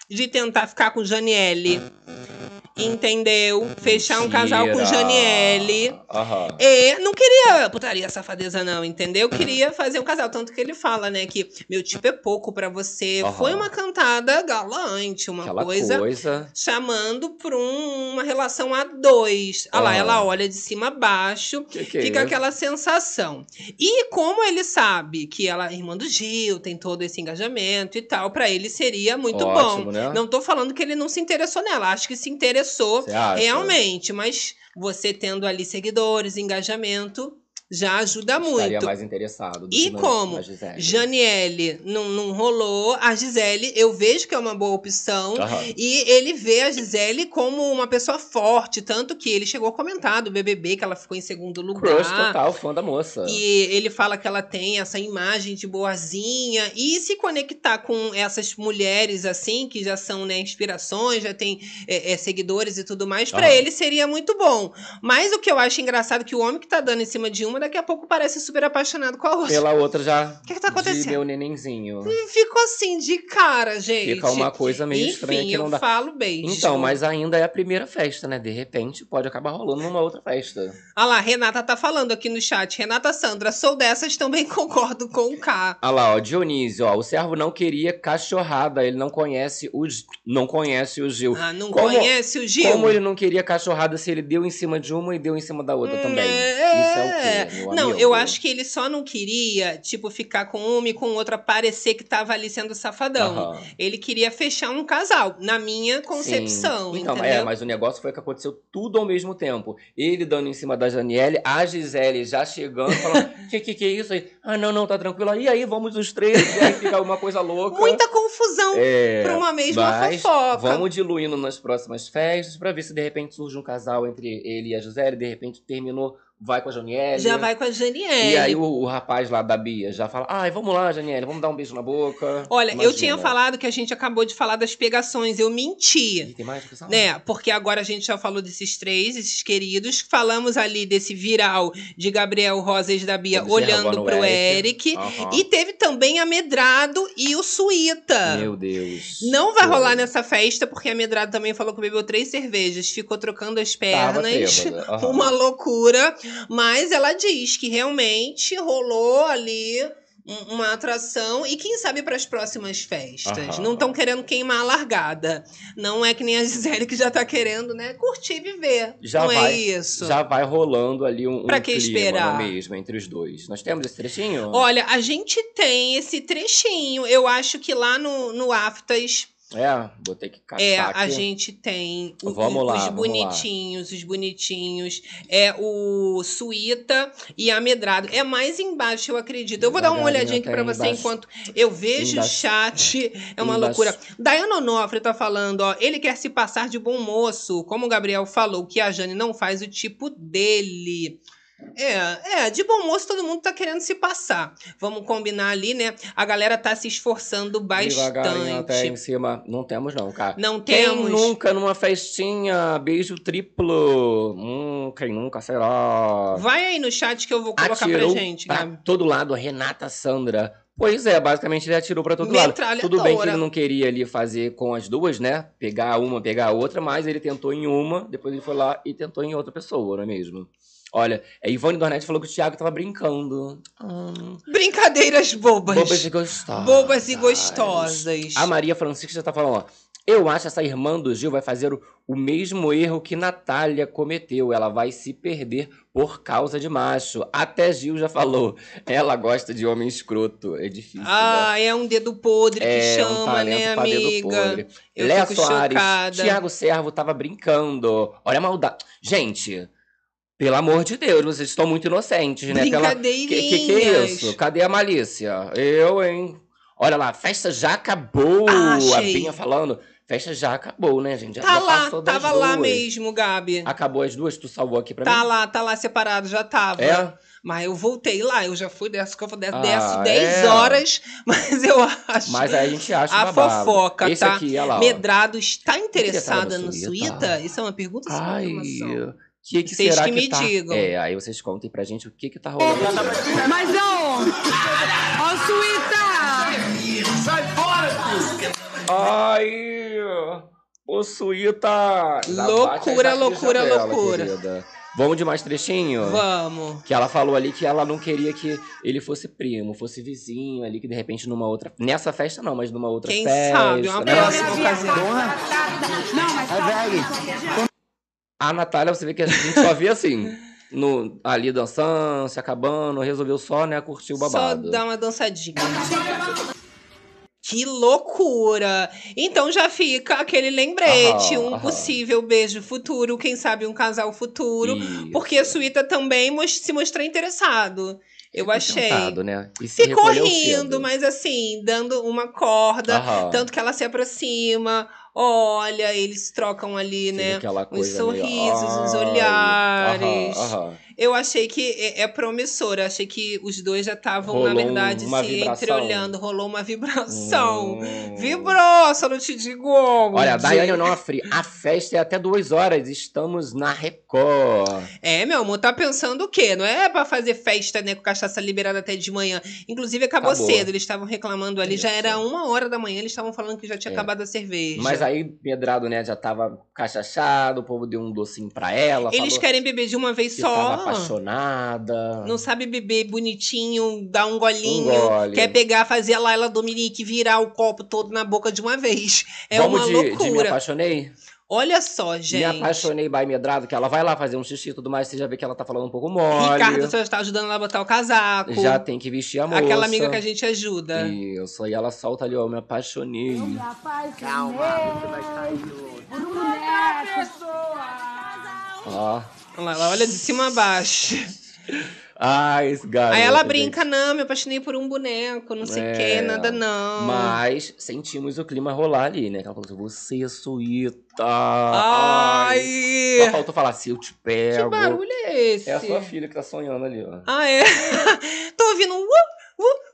de tentar ficar com Janiele. Entendeu? Fechar um casal com Mentira. Janiele. Aham. E não queria putaria safadeza, não, entendeu? Queria fazer um casal. Tanto que ele fala, né, que meu tipo é pouco pra você. Aham. Foi uma cantada galante, uma Aquela coisa coisa. chamando pra um- uma relação a dois. Ah lá, ela olha de cima a baixo, Que que é fica isso? aquela sensação. E como ele sabe que ela é irmã do Gil, tem todo esse engajamento e tal, pra ele seria muito Ótimo, bom. né? Não tô falando que ele não se interessou nela, acho que se interessou Acha? realmente, mas você tendo ali seguidores, engajamento, já ajuda Estaria muito. mais interessado. do E como? Janiele não, não rolou. A Gisele, eu vejo que é uma boa opção. Aham. E ele vê a Gisele como uma pessoa forte, tanto que ele chegou a comentar do BBB, que ela ficou em segundo lugar. Crush total, fã da moça. E ele fala que ela tem essa imagem de boazinha e se conectar com essas mulheres assim, que já são né, inspirações, já tem é, é, seguidores e tudo mais, pra Aham. ele seria muito bom. Mas o que eu acho engraçado é que o homem que tá dando em cima de uma daqui a pouco parece super apaixonado com a outra. Pela outra já. O que, que tá De acontecendo? meu nenenzinho. Ficou assim, de cara, gente. Fica uma coisa meio Enfim, estranha que eu não dá. falo beijo. Então, mas ainda é a primeira festa, né? De repente pode acabar rolando numa outra festa. Olha lá, Renata tá falando aqui no chat. Renata Sandra, sou dessas, também (laughs) concordo com o K. Ah lá, ó, Dionísio, ó, o servo não queria cachorrada, ele não conhece o não conhece o Gil. Ah, não Como- conhece o Gil? Como ele não queria cachorrada se ele deu em cima de uma e deu em cima da outra Hum, também? é. Isso é o quê, meu Não, amigo? eu acho que ele só não queria, tipo, ficar com uma e com outra, parecer que tava ali sendo safadão. Aham. Ele queria fechar um casal, na minha concepção, Sim. Então, entendeu? é, mas o negócio foi que aconteceu tudo ao mesmo tempo. Ele dando em cima da Janiele, a Gisele já chegando, falando: (laughs) que, que que é isso aí? Ah, não, não, tá tranquilo. E aí, vamos os três, e aí fica uma coisa louca. Muita confusão é, pra uma mesma mas fofoca. Vamos diluindo nas próximas festas pra ver se de repente surge um casal entre ele e a Gisele, de repente terminou, vai com a Janiele. Já vai com a Janiele. E aí o, o rapaz lá da Bia já fala: ai, vamos lá, Janiele, vamos dar um beijo na boca. Olha, eu Imagina. tinha falado que a gente acabou de falar das pegações, eu menti. Ih, tem mais discussão? Né, porque agora a gente já falou desses três, esses queridos. Falamos ali desse viral de Gabriel Rosas da Bia Observando olhando pro Eric. Eric. Aham. E teve também a Medrado e o Suíta. Meu Deus. Não vai Foi. rolar nessa festa, porque a Medrado também falou que bebeu três cervejas, ficou trocando as pernas. aham. Uma loucura. Mas ela diz que realmente rolou ali um- uma atração e quem sabe para as próximas festas. Aham. Não estão querendo queimar a largada. Não é que nem a Gisele que já tá querendo, né? Curtir e viver. Já não vai- é isso. Já vai rolando ali um, um Pra que clima, esperar? é mesmo, entre os dois. Nós temos esse trechinho? Olha, a gente tem esse trechinho. Eu acho que lá no, no Aftas É, vou ter que caçar É, aqui. a gente tem o- Vamos lá, os vamos bonitinhos, os bonitinhos. É o Suíta e a Medrado. É mais embaixo, eu acredito. Eu vou dar uma olhadinha aqui pra você enquanto eu vejo o chat. É uma Embaixo. loucura. Dayana Onofre tá falando, ó. Ele quer se passar de bom moço. Como o Gabriel falou, que a Jane não faz o tipo dele. É, é, de bom moço todo mundo tá querendo se passar. Vamos combinar ali, né? A galera tá se esforçando Devagarinho até em bastante. cima. Não temos não, cara. Não Quem temos. nunca numa festinha, beijo triplo? Hum, quem nunca será? Vai aí no chat que eu vou colocar Atirou pra gente, pra Gabi. todo lado, a Renata Sandra. Pois é, basicamente ele atirou pra todo lado. Tudo bem que ele não queria ali fazer com as duas, né? Pegar uma, pegar a outra, mas ele tentou em uma, depois ele foi lá e tentou em outra pessoa, não é mesmo? Olha, a Ivone Dornetti falou que o Thiago tava brincando. Hum, Brincadeiras bobas. bobas e gostosas. Bobas e gostosas. A Maria Francisca já tá falando, ó. Eu acho que essa irmã do Gil vai fazer o, o mesmo erro que Natália cometeu. Ela vai se perder por causa de macho. Até Gil já falou. Ela gosta de homem escroto. É difícil, né? Ah, é um dedo podre que É chama, um talento né, pra dedo amiga? podre. Eu Léa Soares, chocada. Tiago Servo tava brincando. Olha a maldade. Gente, pelo amor de Deus, vocês estão muito inocentes, né? Pela... Que, que que é isso? Cadê a malícia? Eu, hein? Olha lá, a festa já acabou. Ah, a. Binha falando. Festa já acabou, né, gente? Já, Tá já lá, tava lá mesmo, Gabi. Acabou as duas? Tu salvou aqui pra Tá mim? lá, tá lá separado, já tava. É? Mas eu voltei lá, eu já fui dessa que eu dessa, Ah, dessas 10 é. horas, (laughs) mas eu acho. Mas aí a gente acha A babado. fofoca, Esse tá? aqui, olha lá. Medrado está interessada no Suíta? Isso é uma pergunta é Ai, que, que Vocês será que que, me tá? digam. É, aí vocês contem pra gente o que que tá rolando. Mas ó, ó, Suíta! Sai fora, filho! Ai, o Suíta. Loucura, loucura, dela, loucura. querida. Vamos de mais trechinho? Vamos. Que ela falou ali que ela não queria que ele fosse primo, fosse vizinho ali, que de repente numa outra. Nessa festa não, mas numa outra Quem festa. sabe, uma né? próxima ocasião. Não, mas calma. A Natália, você vê que a gente só vê assim. No, ali dançando, se acabando, resolveu só, né, curtir o Só babado. dar uma dançadinha. Que loucura! Então já fica aquele lembrete, Aham, um aham. possível beijo futuro, quem sabe um casal futuro, Isso. porque a Suíta também se mostrou interessado. Eu Ficou achei. tentado, né? E se Ficou rindo, cedo. mas assim, dando uma corda, Aham. tanto que ela se aproxima, Olha, eles trocam ali, Fica né? aquela Os coisa meio, sorrisos, os ai, olhares. aham, aham. Eu achei que é, é promissor. Eu achei que os dois já estavam, na verdade, se vibração. entreolhando. Rolou uma vibração. Hum. Vibrou, só não te digo onde. Olha, Daiane Onofre, a festa é até duas horas, estamos na Record. É, meu amor, tá pensando o quê? Não é pra fazer festa, né, com cachaça liberada até de manhã. Inclusive, acabou, Acabou. cedo. Eles estavam reclamando ali. Já Isso. era uma hora da manhã, eles estavam falando que já tinha É. acabado a cerveja. Mas aí, Medrado, né, já tava cachachado, o povo deu um docinho pra ela, Eles falou querem beber de uma vez só. Apaixonada. Não sabe beber bonitinho, dar um golinho. Um gole. Quer pegar, fazer a Laila Dominique virar o copo todo na boca de uma vez. É Vamos uma de, loucura. de Me Apaixonei? Olha só, gente. Me Apaixonei by Medrado, que ela vai lá fazer um xixi e tudo mais, você já vê que ela tá falando um pouco mole. Ricardo já está ajudando ela a botar o casaco. Já tem que vestir a moça. Aquela amiga que a gente ajuda. Isso, e ela solta ali, ó, me apaixonei. Calma, você vai cair hoje. Ó. Olha lá, olha de cima a baixo. Ai, esse garoto. Aí ela brinca, não, me apaixonei por um boneco, não sei o É, que, nada não. Mas sentimos o clima rolar ali, né? Que ela falou assim, você, Suíta. Ai. Só Ai! faltou falar, se eu te Que pego. barulho é esse? É a sua filha que tá sonhando ali, ó. Ah, é? (laughs) Tô ouvindo um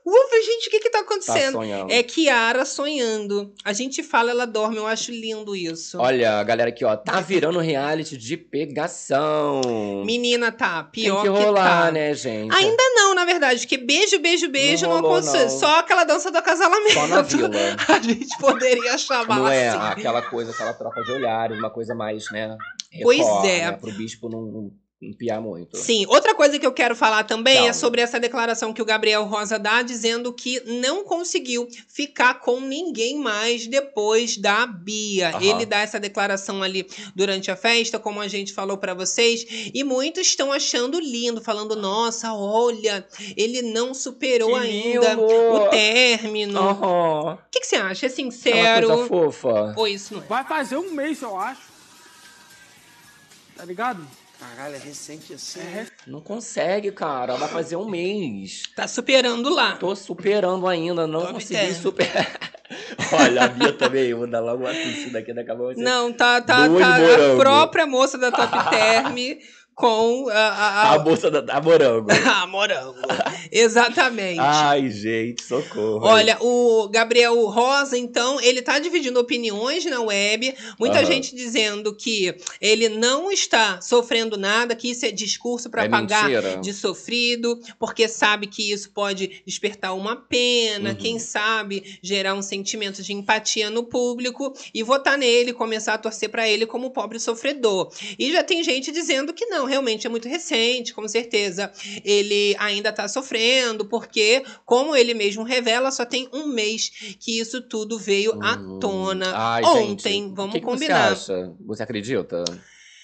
uh, gente, o que que tá Tá acontecendo? sonhando. É Kiara sonhando. A gente fala, ela dorme, eu acho lindo isso. Olha, galera aqui, ó, tá virando reality de pegação. Menina, tá, Tem pior que rolar, tá. né, gente? Ainda não, na verdade, porque beijo, beijo, beijo não, Não rolou, aconteceu. não. Só aquela dança do acasalamento. Só na vila. (laughs) A gente poderia chamar Não é assim. aquela coisa, aquela troca de olhares, uma coisa mais, né? Pois record, é. Né, pro bispo não, não, não piar muito. Sim, outra coisa que eu quero falar também Calma. é sobre essa declaração que o Gabriel Rosa dá, dizendo que não conseguiu ficar com ninguém mais depois da Bia. Aham. Ele dá essa declaração ali durante a festa, como a gente falou pra vocês, e muitos estão achando lindo, falando: nossa, olha, ele não superou Que ainda lindo! o término. O que, que você acha? É sincero? coisa fofa. Ou isso não é? Vai fazer um mês, eu acho. Tá ligado? Caralho, é recente assim. É. Não consegue, cara. Vai fazer um mês. Tá superando lá. Tô superando ainda, não Top consegui superar. (laughs) Olha, a Bia também manda logo uma tossida aqui daqui a pouco. Não, tá, tá, Dois tá a própria moça da Top Term com a, a, A a, moça da, da morango. (laughs) a morango. Exatamente. Ai, gente, socorro. Olha, o Gabriel Rosa, então, ele tá dividindo opiniões na web. Muita gente dizendo que ele não está sofrendo nada, que isso é discurso para é pagar mentira. de sofrido, porque sabe que isso pode despertar uma pena, Uhum. quem sabe gerar um sentimento de empatia no público e votar nele, começar a torcer pra ele como pobre sofredor. E já tem gente dizendo que não, realmente é muito recente, com certeza. Ele ainda tá sofrendo, porque, como ele mesmo revela, só tem um mês que isso tudo veio à Hum. tona. Ai, Ontem, gente, vamos que que combinar. Você acha? Você acredita?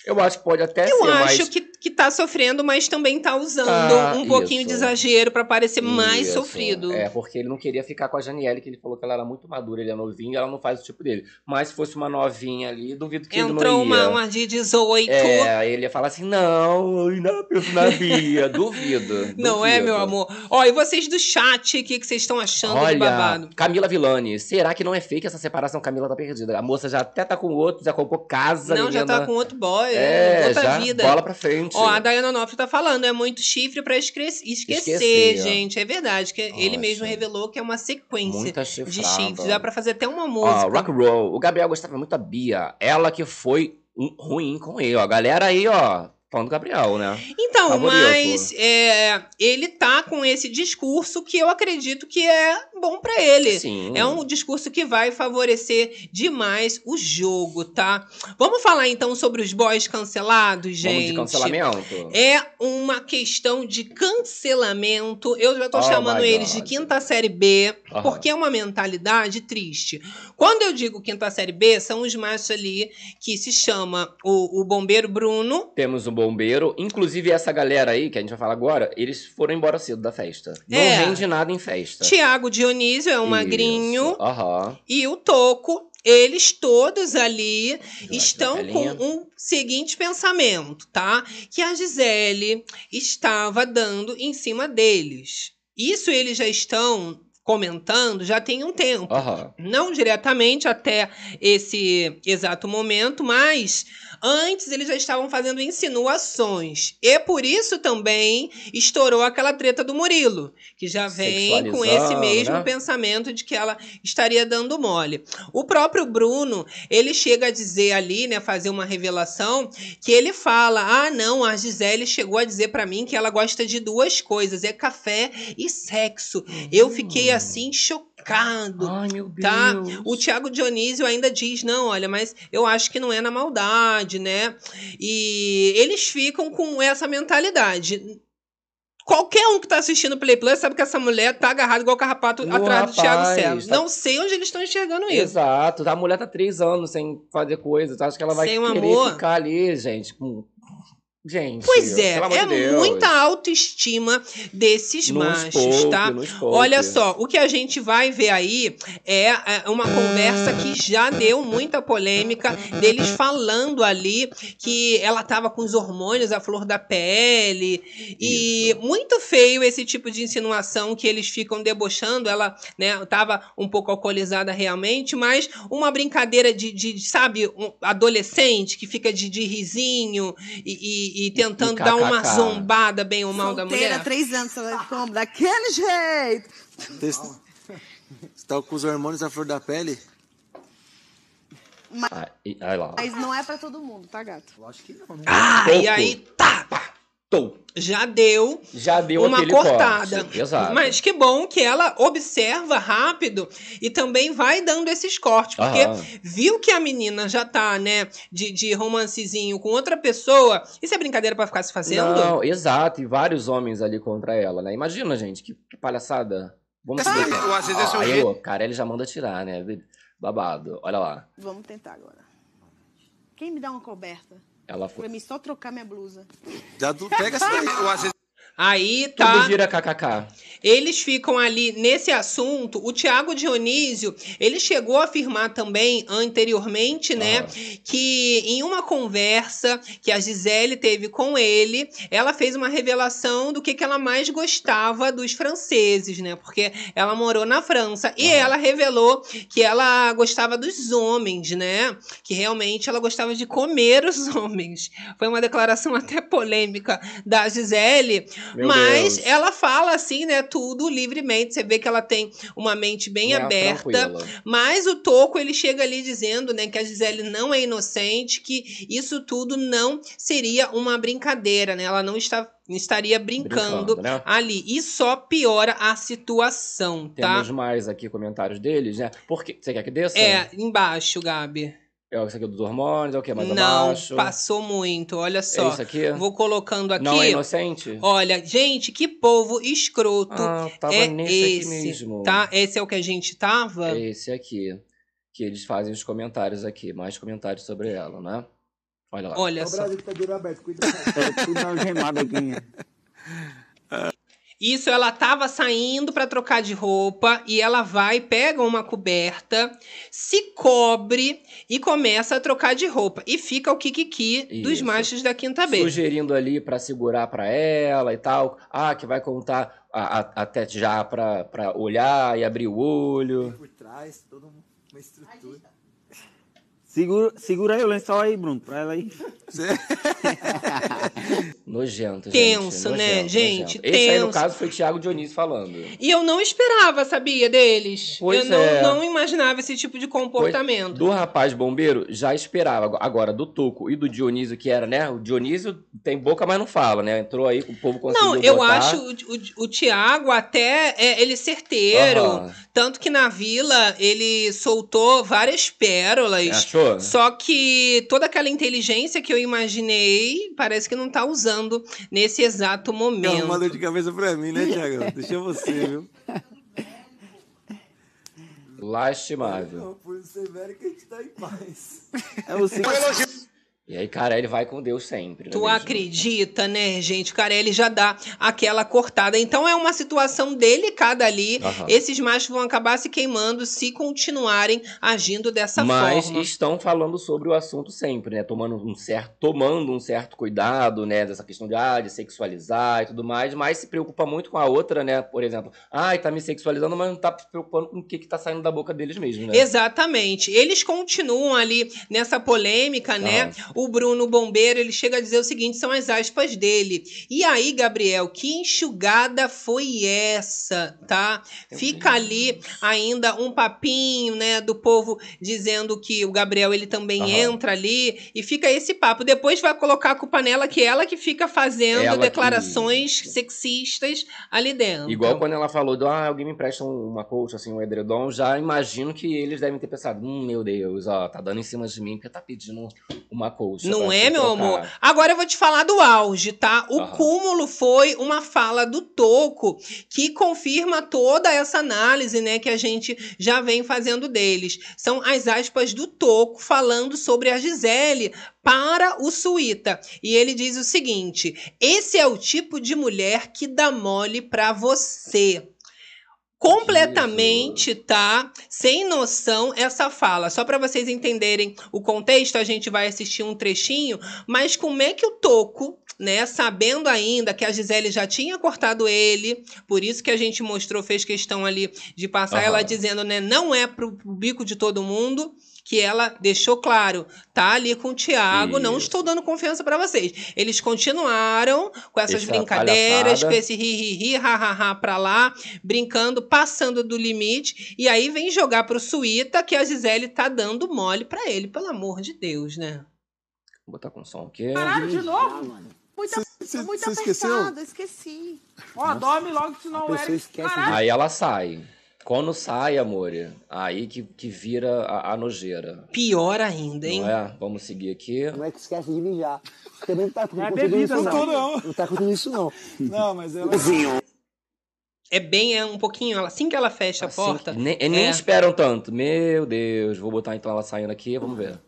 Eu acho que pode até Eu ser, acho mas... que, que tá sofrendo, mas também tá usando Ah, um pouquinho isso. de exagero pra parecer mais Isso. sofrido. É, porque ele não queria ficar com a Janiele, que ele falou que ela era muito madura, ele é novinho, ela não faz o tipo dele. Mas se fosse uma novinha ali, duvido que ele Entrou não uma, ia. uma de 18. É, ele ia falar assim, não, eu ainda penso na Bia, (laughs) duvido. Não é, duvido. meu amor? Ó, e vocês do chat, o que, que vocês estão achando Olha, do babado? Camila Villani, será que não é fake essa separação? Camila tá perdida. A moça já até tá com outro, já comprou casa, Não, já menina. tá com outro boy, É, outra já vida. bola pra frente. Ó, a Dayana Onofre tá falando, é muito chifre pra esque- esquecer, Esquecer. gente. É verdade, que ele Poxa. mesmo revelou que é uma sequência de chifres. Dá pra fazer até uma Ó, música. rock and roll. O Gabriel gostava muito da Bia. Ela que foi um- ruim com ele, ó. A galera aí, ó, falando do Gabriel, né? Então, Favorito. mas é, ele tá com esse discurso que eu acredito que é bom pra ele. Sim. É um discurso que vai favorecer demais o jogo, tá? Vamos falar então sobre os boys cancelados, gente. Vamos de cancelamento. É uma questão de cancelamento. Eu já tô Oh chamando eles de quinta série B, Aham. porque é uma mentalidade triste. Quando eu digo quinta série B, são os machos ali que se chama o, o bombeiro Bruno. Temos um bombeiro. Inclusive, essa galera aí, que a gente vai falar agora, eles foram embora cedo da festa. Não É. rende nada em festa. Tiago Dionísio é um magrinho. Isso. Aham. E o Toco. Eles todos ali estão com um seguinte pensamento, tá? Que a Gisele estava dando em cima deles. Isso eles já estão comentando já tem um tempo. Aham. Não diretamente até esse exato momento, mas antes eles já estavam fazendo insinuações. E por isso também estourou aquela treta do Murilo, que já vem com esse Sexualizando, mesmo né? pensamento de que ela estaria dando mole. O próprio Bruno, ele chega a dizer ali, né, fazer uma revelação, que ele fala: "Ah, não, a Gisele chegou a dizer pra mim que ela gosta de duas coisas, é café e sexo". Eu fiquei assim chocado. Ai, meu Deus. Tá? O Thiago Dionísio ainda diz: não, olha, mas eu acho que não é na maldade, né? E eles ficam com essa mentalidade. Qualquer um que tá assistindo o Play Plus sabe que essa mulher tá agarrada igual carrapato Ô, atrás do Thiago rapaz, Serra. tá- Não sei onde eles estão enxergando isso. Exato. A mulher tá três anos sem fazer coisas. Acho que ela vai Sem um querer amor. ficar ali, gente. Com... Gente. Pois é, é de muita autoestima desses Nos machos, poupe, tá? Olha só, o que a gente vai ver aí é é, uma conversa que já deu muita polêmica deles falando ali que ela tava com os hormônios à flor da pele e muito feio esse tipo de insinuação que eles ficam debochando. Ela, né, tava um pouco alcoolizada realmente, mas uma brincadeira de, de sabe, um adolescente que fica de, de risinho e, e- e tentando dar uma zombada bem ou mal da Solteira, mulher. três anos, vai como? Daquele jeito. Você tá com os hormônios à flor da pele? Ah, e- Aí lá. Mas não é pra todo mundo, tá, gato? Ah, Pouco. e aí Tô. já deu Já deu uma aquele cortada. corte. Exato. Mas que bom que ela observa rápido e também vai dando esses cortes, porque Aham. viu que a menina já tá, né, de, de romancezinho com outra pessoa. Isso é brincadeira pra ficar se fazendo? Não, exato. E vários homens ali contra ela, né? Imagina, gente, que, que palhaçada. Vamos vezes, esse é o Aí, o cara, ele já manda tirar, né? Babado. Olha lá. Vamos tentar agora. Quem me dá uma coberta? Ela foi. Pra mim só trocar minha blusa. Já do... pega essa daí. Eu, às Aí Tudo tá. gira kkk. Eles ficam ali nesse assunto. O Tiago Dionísio, ele chegou a afirmar também anteriormente, né, Aham. que em uma conversa que a Gisele teve com ele, ela fez uma revelação do que, que ela mais gostava dos franceses, né? Porque ela morou na França e Aham. ela revelou que ela gostava dos homens, né? Que realmente ela gostava de comer os (laughs) homens. Foi uma declaração até polêmica da Gisele, Meu mas Deus. ela fala assim, né, tudo livremente. Você vê que ela tem uma mente bem Né, aberta. tranquila. Mas o Toco, ele chega ali dizendo, né, que a Gisele não é inocente, que isso tudo não seria uma brincadeira, né? Ela não está, estaria brincando, Brincando, né? ali. E só piora a situação, tá? Temos mais aqui comentários deles, né? Porque. Você quer que desça? É, embaixo, Gabi. É isso aqui dos hormônios, é o que? Mais não, abaixo? passou muito. Olha É só. isso aqui? Vou colocando aqui. Não é inocente? Olha, gente, que povo escroto. Ah, tava é nesse esse, aqui mesmo. tá? Esse é o que a gente tava? É esse aqui. Que eles fazem os comentários aqui. Mais comentários sobre ela, né? Olha lá. Olha só. que tá de olho aberto, cuidado. É (laughs) tudo algemado aqui. (laughs) Isso, ela tava saindo pra trocar de roupa e ela vai, pega uma coberta, se cobre e começa a trocar de roupa. E fica o kikiki dos Isso. machos da Quinta B. Sugerindo ali pra segurar pra ela e tal. Ah, que vai contar a- a- até já pra, pra olhar e abrir o olho. Por trás, todo mundo, uma estrutura. Segura, segura aí o lençol aí, Bruno, pra ela aí. (laughs) Nojento, gente. Tenso, né, nojento, gente? nojento. Esse aí, no Tenso. caso, foi Thiago Dionísio falando. E eu não esperava, sabia, deles. Pois eu não, é. não imaginava esse tipo de comportamento. Do rapaz bombeiro, já esperava. Agora, do Toco e do Dionísio, que era, né? O Dionísio tem boca, mas não fala, né? Entrou aí, o povo conseguiu Não, eu botar. acho o, o, o Tiago até é, ele certeiro. Aham. Tanto que na vila ele soltou várias pérolas. Achou? Só que toda aquela inteligência que eu imaginei parece que não tá usando nesse exato É uma momento. dor de cabeça pra mim, né, Thiago? Deixa você, viu? Lastimável. Não, por severo que a gente tá em paz. É você E aí, Carelli vai com Deus sempre. Tu não é acredita, né, gente? O Carelli já dá aquela cortada. Então é uma situação delicada ali. Aham. Esses machos vão acabar se queimando se continuarem agindo dessa Mas forma. estão falando sobre o assunto sempre, né? Tomando um certo, tomando um certo cuidado, né? Dessa questão de, ah, de sexualizar e tudo mais, mas se preocupa muito com a outra, né? Por exemplo, ai, tá me sexualizando, mas não tá se preocupando com o que, que tá saindo da boca deles mesmo, né? Exatamente. Eles continuam ali nessa polêmica, né? O Bruno Bombeiro, ele chega a dizer o seguinte, são as aspas dele. E aí, Gabriel, que enxugada foi essa, tá? Fica ali ainda um papinho, né, do povo dizendo que o Gabriel, ele também Aham. entra ali e fica esse papo. Depois vai colocar a culpa nela, que é ela que fica fazendo Ela que- declarações sexistas ali dentro. Igual quando ela falou, do, ah, alguém me empresta um- uma coach, assim, um edredom, já imagino que eles devem ter pensado, hum, meu Deus, ó, tá dando em cima de mim porque tá pedindo uma Não é, meu trocar. amor? Agora eu vou te falar do auge, tá? O Aham. cúmulo foi uma fala do Toco que confirma toda essa análise, né, que a gente já vem fazendo deles. São as aspas do Toco falando sobre a Gisele para o Suíta. E ele diz o seguinte: "Esse é o tipo de mulher que dá mole pra você." Completamente, tá? Sem noção essa fala. Só para vocês entenderem o contexto, a gente vai assistir um trechinho, mas como é que o Toco, né, sabendo ainda que a Gisele já tinha cortado ele, por isso que a gente mostrou, fez questão ali de passar Aham. ela dizendo, né, não é pro bico de todo mundo, que ela deixou claro, tá ali com o Thiago, não estou dando confiança para vocês. Eles continuaram com essas Essa brincadeiras, palhaçada. com esse ri, ri, ri, ha, ha, ha pra lá, brincando, passando do limite, e aí vem jogar pro Suíta que a Gisele tá dando mole pra ele, pelo amor de Deus, né? Vou botar com som aqui. Caralho, de novo? Muita, Você- muito você esqueceu? apertado, esqueci. Ó, dorme logo, senão o Eric... esquece Aí ela sai. Quando sai, amor, aí que, que vira a, a nojeira. Pior ainda, hein? Não é? Vamos seguir aqui. Não é que esquece de mijar. Também não tá É acontecendo bebida, isso, não. não. Não, Não tá acontecendo isso, não. não, mas ela. É bem, é um pouquinho, assim que ela fecha a Assim, porta. nem nem é. esperam tanto. Meu Deus. Vou botar então ela saindo aqui, vamos ver.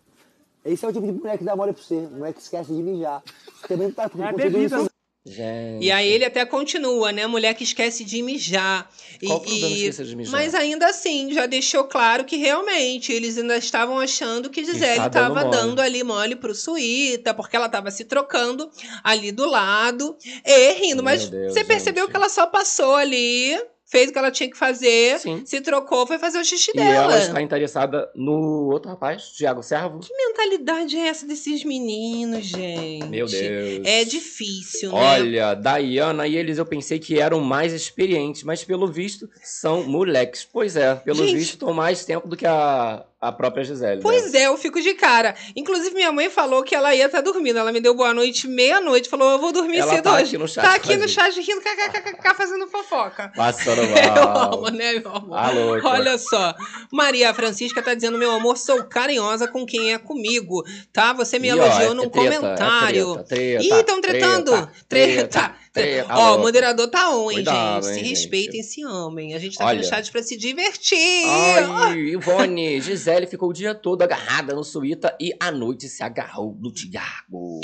Esse é o tipo de mulher que dá mole pra você. Não é que esquece de mijar. Também não tá É acontecendo bebida, isso, não. Gente. E aí ele até continua, né? Mulher que esquece de mijar. E- Qual o problema e- esquecer de mijar? Mas ainda assim, já deixou claro que realmente eles ainda estavam achando que Gisele dando estava mole. dando ali mole pro Suíta, porque ela estava se trocando ali do lado e rindo. Meu Mas Deus, você percebeu gente. que ela só passou ali, fez o que ela tinha que fazer, Sim. se trocou, foi fazer o xixi E dela. ela está interessada no outro rapaz, Thiago Servo. Que mentalidade é essa desses meninos, gente? Meu Deus. É difícil, né? Olha, Diana e eles eu pensei que eram mais experientes, mas pelo visto são moleques. Pois é, pelo Gente. visto estão mais tempo do que a, a própria Gisele. né? Pois é, eu fico de cara. Inclusive, minha mãe falou que ela ia estar dormindo. Ela me deu boa noite meia-noite. Falou, eu vou dormir Ela cedo tá hoje. aqui no chat Tá aqui no chat rindo, kkkk, fazendo fofoca. Passando (laughs) Eu mal. amo, né, meu amor? Louca. Olha só. Maria Francisca tá dizendo, meu amor, sou carinhosa com quem é comigo, tá? Você me ó, elogiou é num treta, é comentário. treta, treta, Ih, estão tretando. treta, Treta. Ó, o Alô. moderador tá on, hein, Cuidado, gente? Se hein, gente. respeitem, se amem. A gente tá aqui no Olha. chat pra se divertir. Ai, (laughs) Ivone, Gisele ficou o dia todo agarrada no Suíta e à noite se agarrou no Thiago.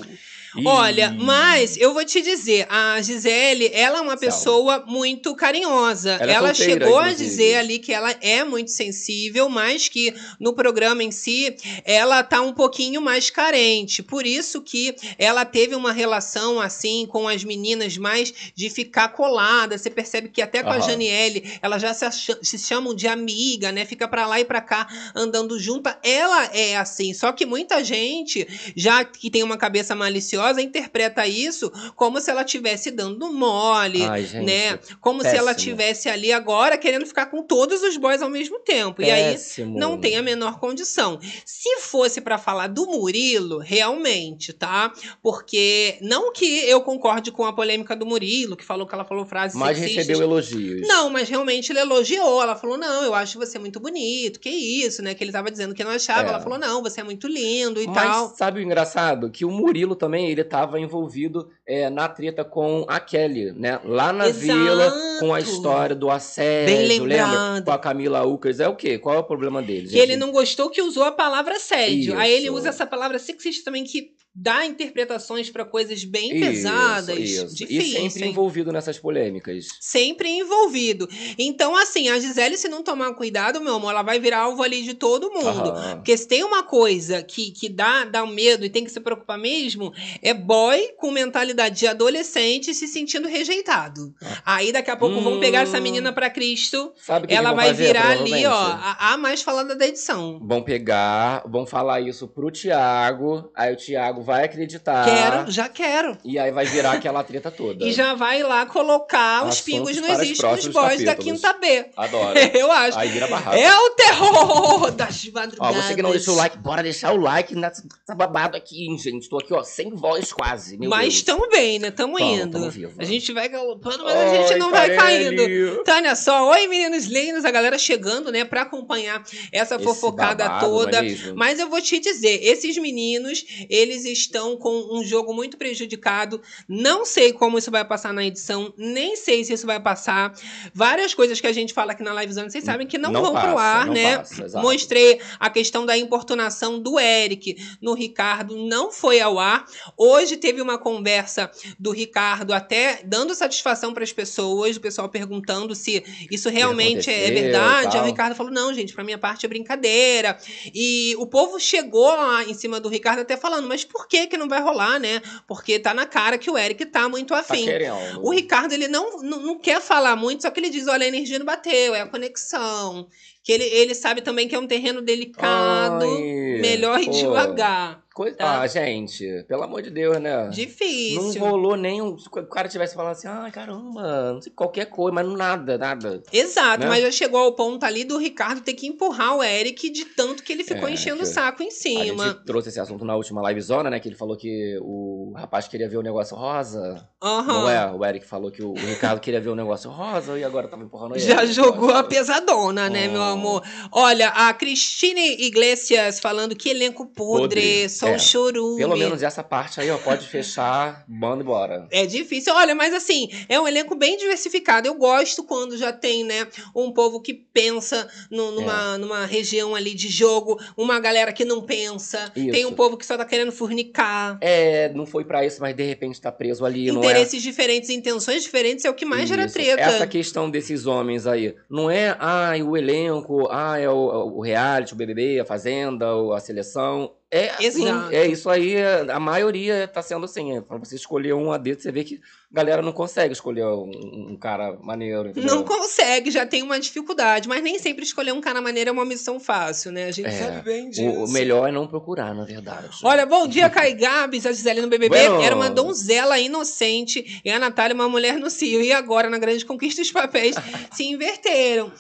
Ih. Olha, mas eu vou te dizer, a Gisele, ela é uma Salve. pessoa muito carinhosa. Ela é ela solteira, chegou a inclusive. dizer ali que ela é muito sensível, mas que no programa em si, ela tá um pouquinho mais carente. Por isso que ela teve uma relação assim com as meninas mais de ficar colada. Você percebe que até com a Aham. Janiele, elas já se, acha- se chamam de amiga, né? Fica pra lá e pra cá andando junta. Ela é assim, só que muita gente já que tem uma cabeça maliciosa, interpreta isso como se ela estivesse dando mole, Ai, gente, né? Como se ela péssimo. tivesse ali agora querendo ficar com todos os boys ao mesmo tempo. E aí Péssimo. não tem a menor condição. Se fosse pra falar do Murilo, realmente, tá? Porque não que eu concorde com a polêmica do Murilo, que falou que ela falou frases Mas sexistas. recebeu elogios. Não, mas realmente ele elogiou. Ela falou: não, eu acho você muito bonito, que isso, né? Que ele tava dizendo que não achava. É. Ela falou, não, você é muito lindo e Mas tal. sabe o engraçado? Que o Murilo também, ele tava envolvido é, na treta com a Kelly, né? Lá na Exato. vila, com a história do assédio, Bem lembra? lembrado. Com a Camila Ucas. É o quê? Qual é o problema dele, Que ele não gostou que usou a palavra assédio. Aí ele Isso. usa essa palavra sexista também, que dá interpretações pra coisas bem Isso, pesadas. isso. Difícil. E sempre hein? envolvido nessas polêmicas. sempre envolvido. Então, assim, a Gisele, se não tomar cuidado, meu amor, ela vai virar alvo ali de todo mundo. Aham. Porque se tem uma coisa que, que dá, dá um medo e tem que se preocupar mesmo, é boy com mentalidade de adolescente se sentindo rejeitado. Aí daqui a pouco vão pegar essa Ah. Hum. menina pra Cristo, Sabe que ela que vai fazer, virar ali, ó, a, a mais falada da edição. Vão pegar, vão falar isso pro Thiago, aí o Thiago vai acreditar. Quero, já quero. E aí vai virar aquela treta toda. E já vai lá colocar os pingos nos is nos boys da quinta B. Adoro. (laughs) Eu acho. Aí vira barraco. É o terror (laughs) das Ó, madrugadas. você que não deixou o like, bora deixar o like nessa nessa babado aqui, hein, gente. Tô aqui, ó, sem voz quase. Meu Mas Deus. tamo bem, né? Tamo, Tamo, indo. tamo vivo. a gente vai galopando, mas a gente Oi, não vai caindo. Tânia, só, oi meninos lindos, a galera chegando, né, pra acompanhar essa Esse fofocada babado, toda. Mas eu vou te dizer, esses meninos, eles estão com um jogo muito prejudicado. Não sei como isso vai passar na edição, nem sei se isso vai passar. Várias coisas que a gente fala aqui na livezona, vocês sabem que não, Não vão pro passa, ar, não né? passa. Mostrei a questão da importunação do Eric no Ricardo, não foi ao ar. Hoje teve uma conversa do Ricardo até dando satisfação para as pessoas, o pessoal perguntando se isso realmente é verdade. O Ricardo falou: "Não, gente, para minha parte é brincadeira". E o povo chegou lá em cima do Ricardo até falando: "Mas por que que não vai rolar, né? Porque tá na cara que o Eric tá muito Tá afim". querendo. O Ricardo, ele não, não, não quer falar muito, só que ele diz: olha, a energia não bateu, é a conexão. Que ele, ele sabe também que é um terreno delicado, Ai, melhor ir pô. devagar. Coisa... tá? Ah, gente, pelo amor de Deus, né? Difícil. Não rolou nem um... Se o cara tivesse falando assim, ai, caramba, não sei, qualquer coisa, mas nada, nada. Exato, né? mas já chegou ao ponto ali do Ricardo ter que empurrar o Eric de tanto que ele ficou É, enchendo o saco em A cima. gente trouxe esse assunto na última livezona, né? Que ele falou que o rapaz queria ver o negócio rosa. Aham. Não é? O Eric falou que o, o Ricardo queria ver o negócio rosa e agora tava empurrando ele. Já jogou a pesadona, né, meu Oh. amor? Olha, a Cristine Iglesias falando que elenco podre, Podre, só é. um chorume. Pelo menos essa parte aí, ó, pode fechar, manda embora. É difícil. Olha, mas assim, é um elenco bem diversificado. Eu gosto quando já tem, né, um povo que pensa no- É. numa, numa região ali de jogo, uma galera que não pensa. Isso. Tem um povo que só tá querendo fornicar. É, não foi pra isso, mas de repente tá preso ali, é? Interesses diferentes, intenções diferentes é o que mais gera Isso. treta. Essa questão desses homens aí, não é, ah, o elenco, ah, é o, o reality, o BBB, a Fazenda, a seleção. É assim, é isso aí, a maioria tá sendo assim. É, pra você escolher um a dedo, você vê que a galera não consegue escolher um, um cara maneiro, entendeu? Não consegue, já tem uma dificuldade, mas nem sempre escolher um cara maneiro é uma missão fácil, né? A gente É, sabe bem disso. O, o melhor é não procurar, na verdade. Olha, bom dia, Kai Gabs, a Gisele no BBB. Bueno. Era uma donzela inocente e a Natália uma mulher no cio. E agora, na grande conquista, os papéis (laughs) se inverteram.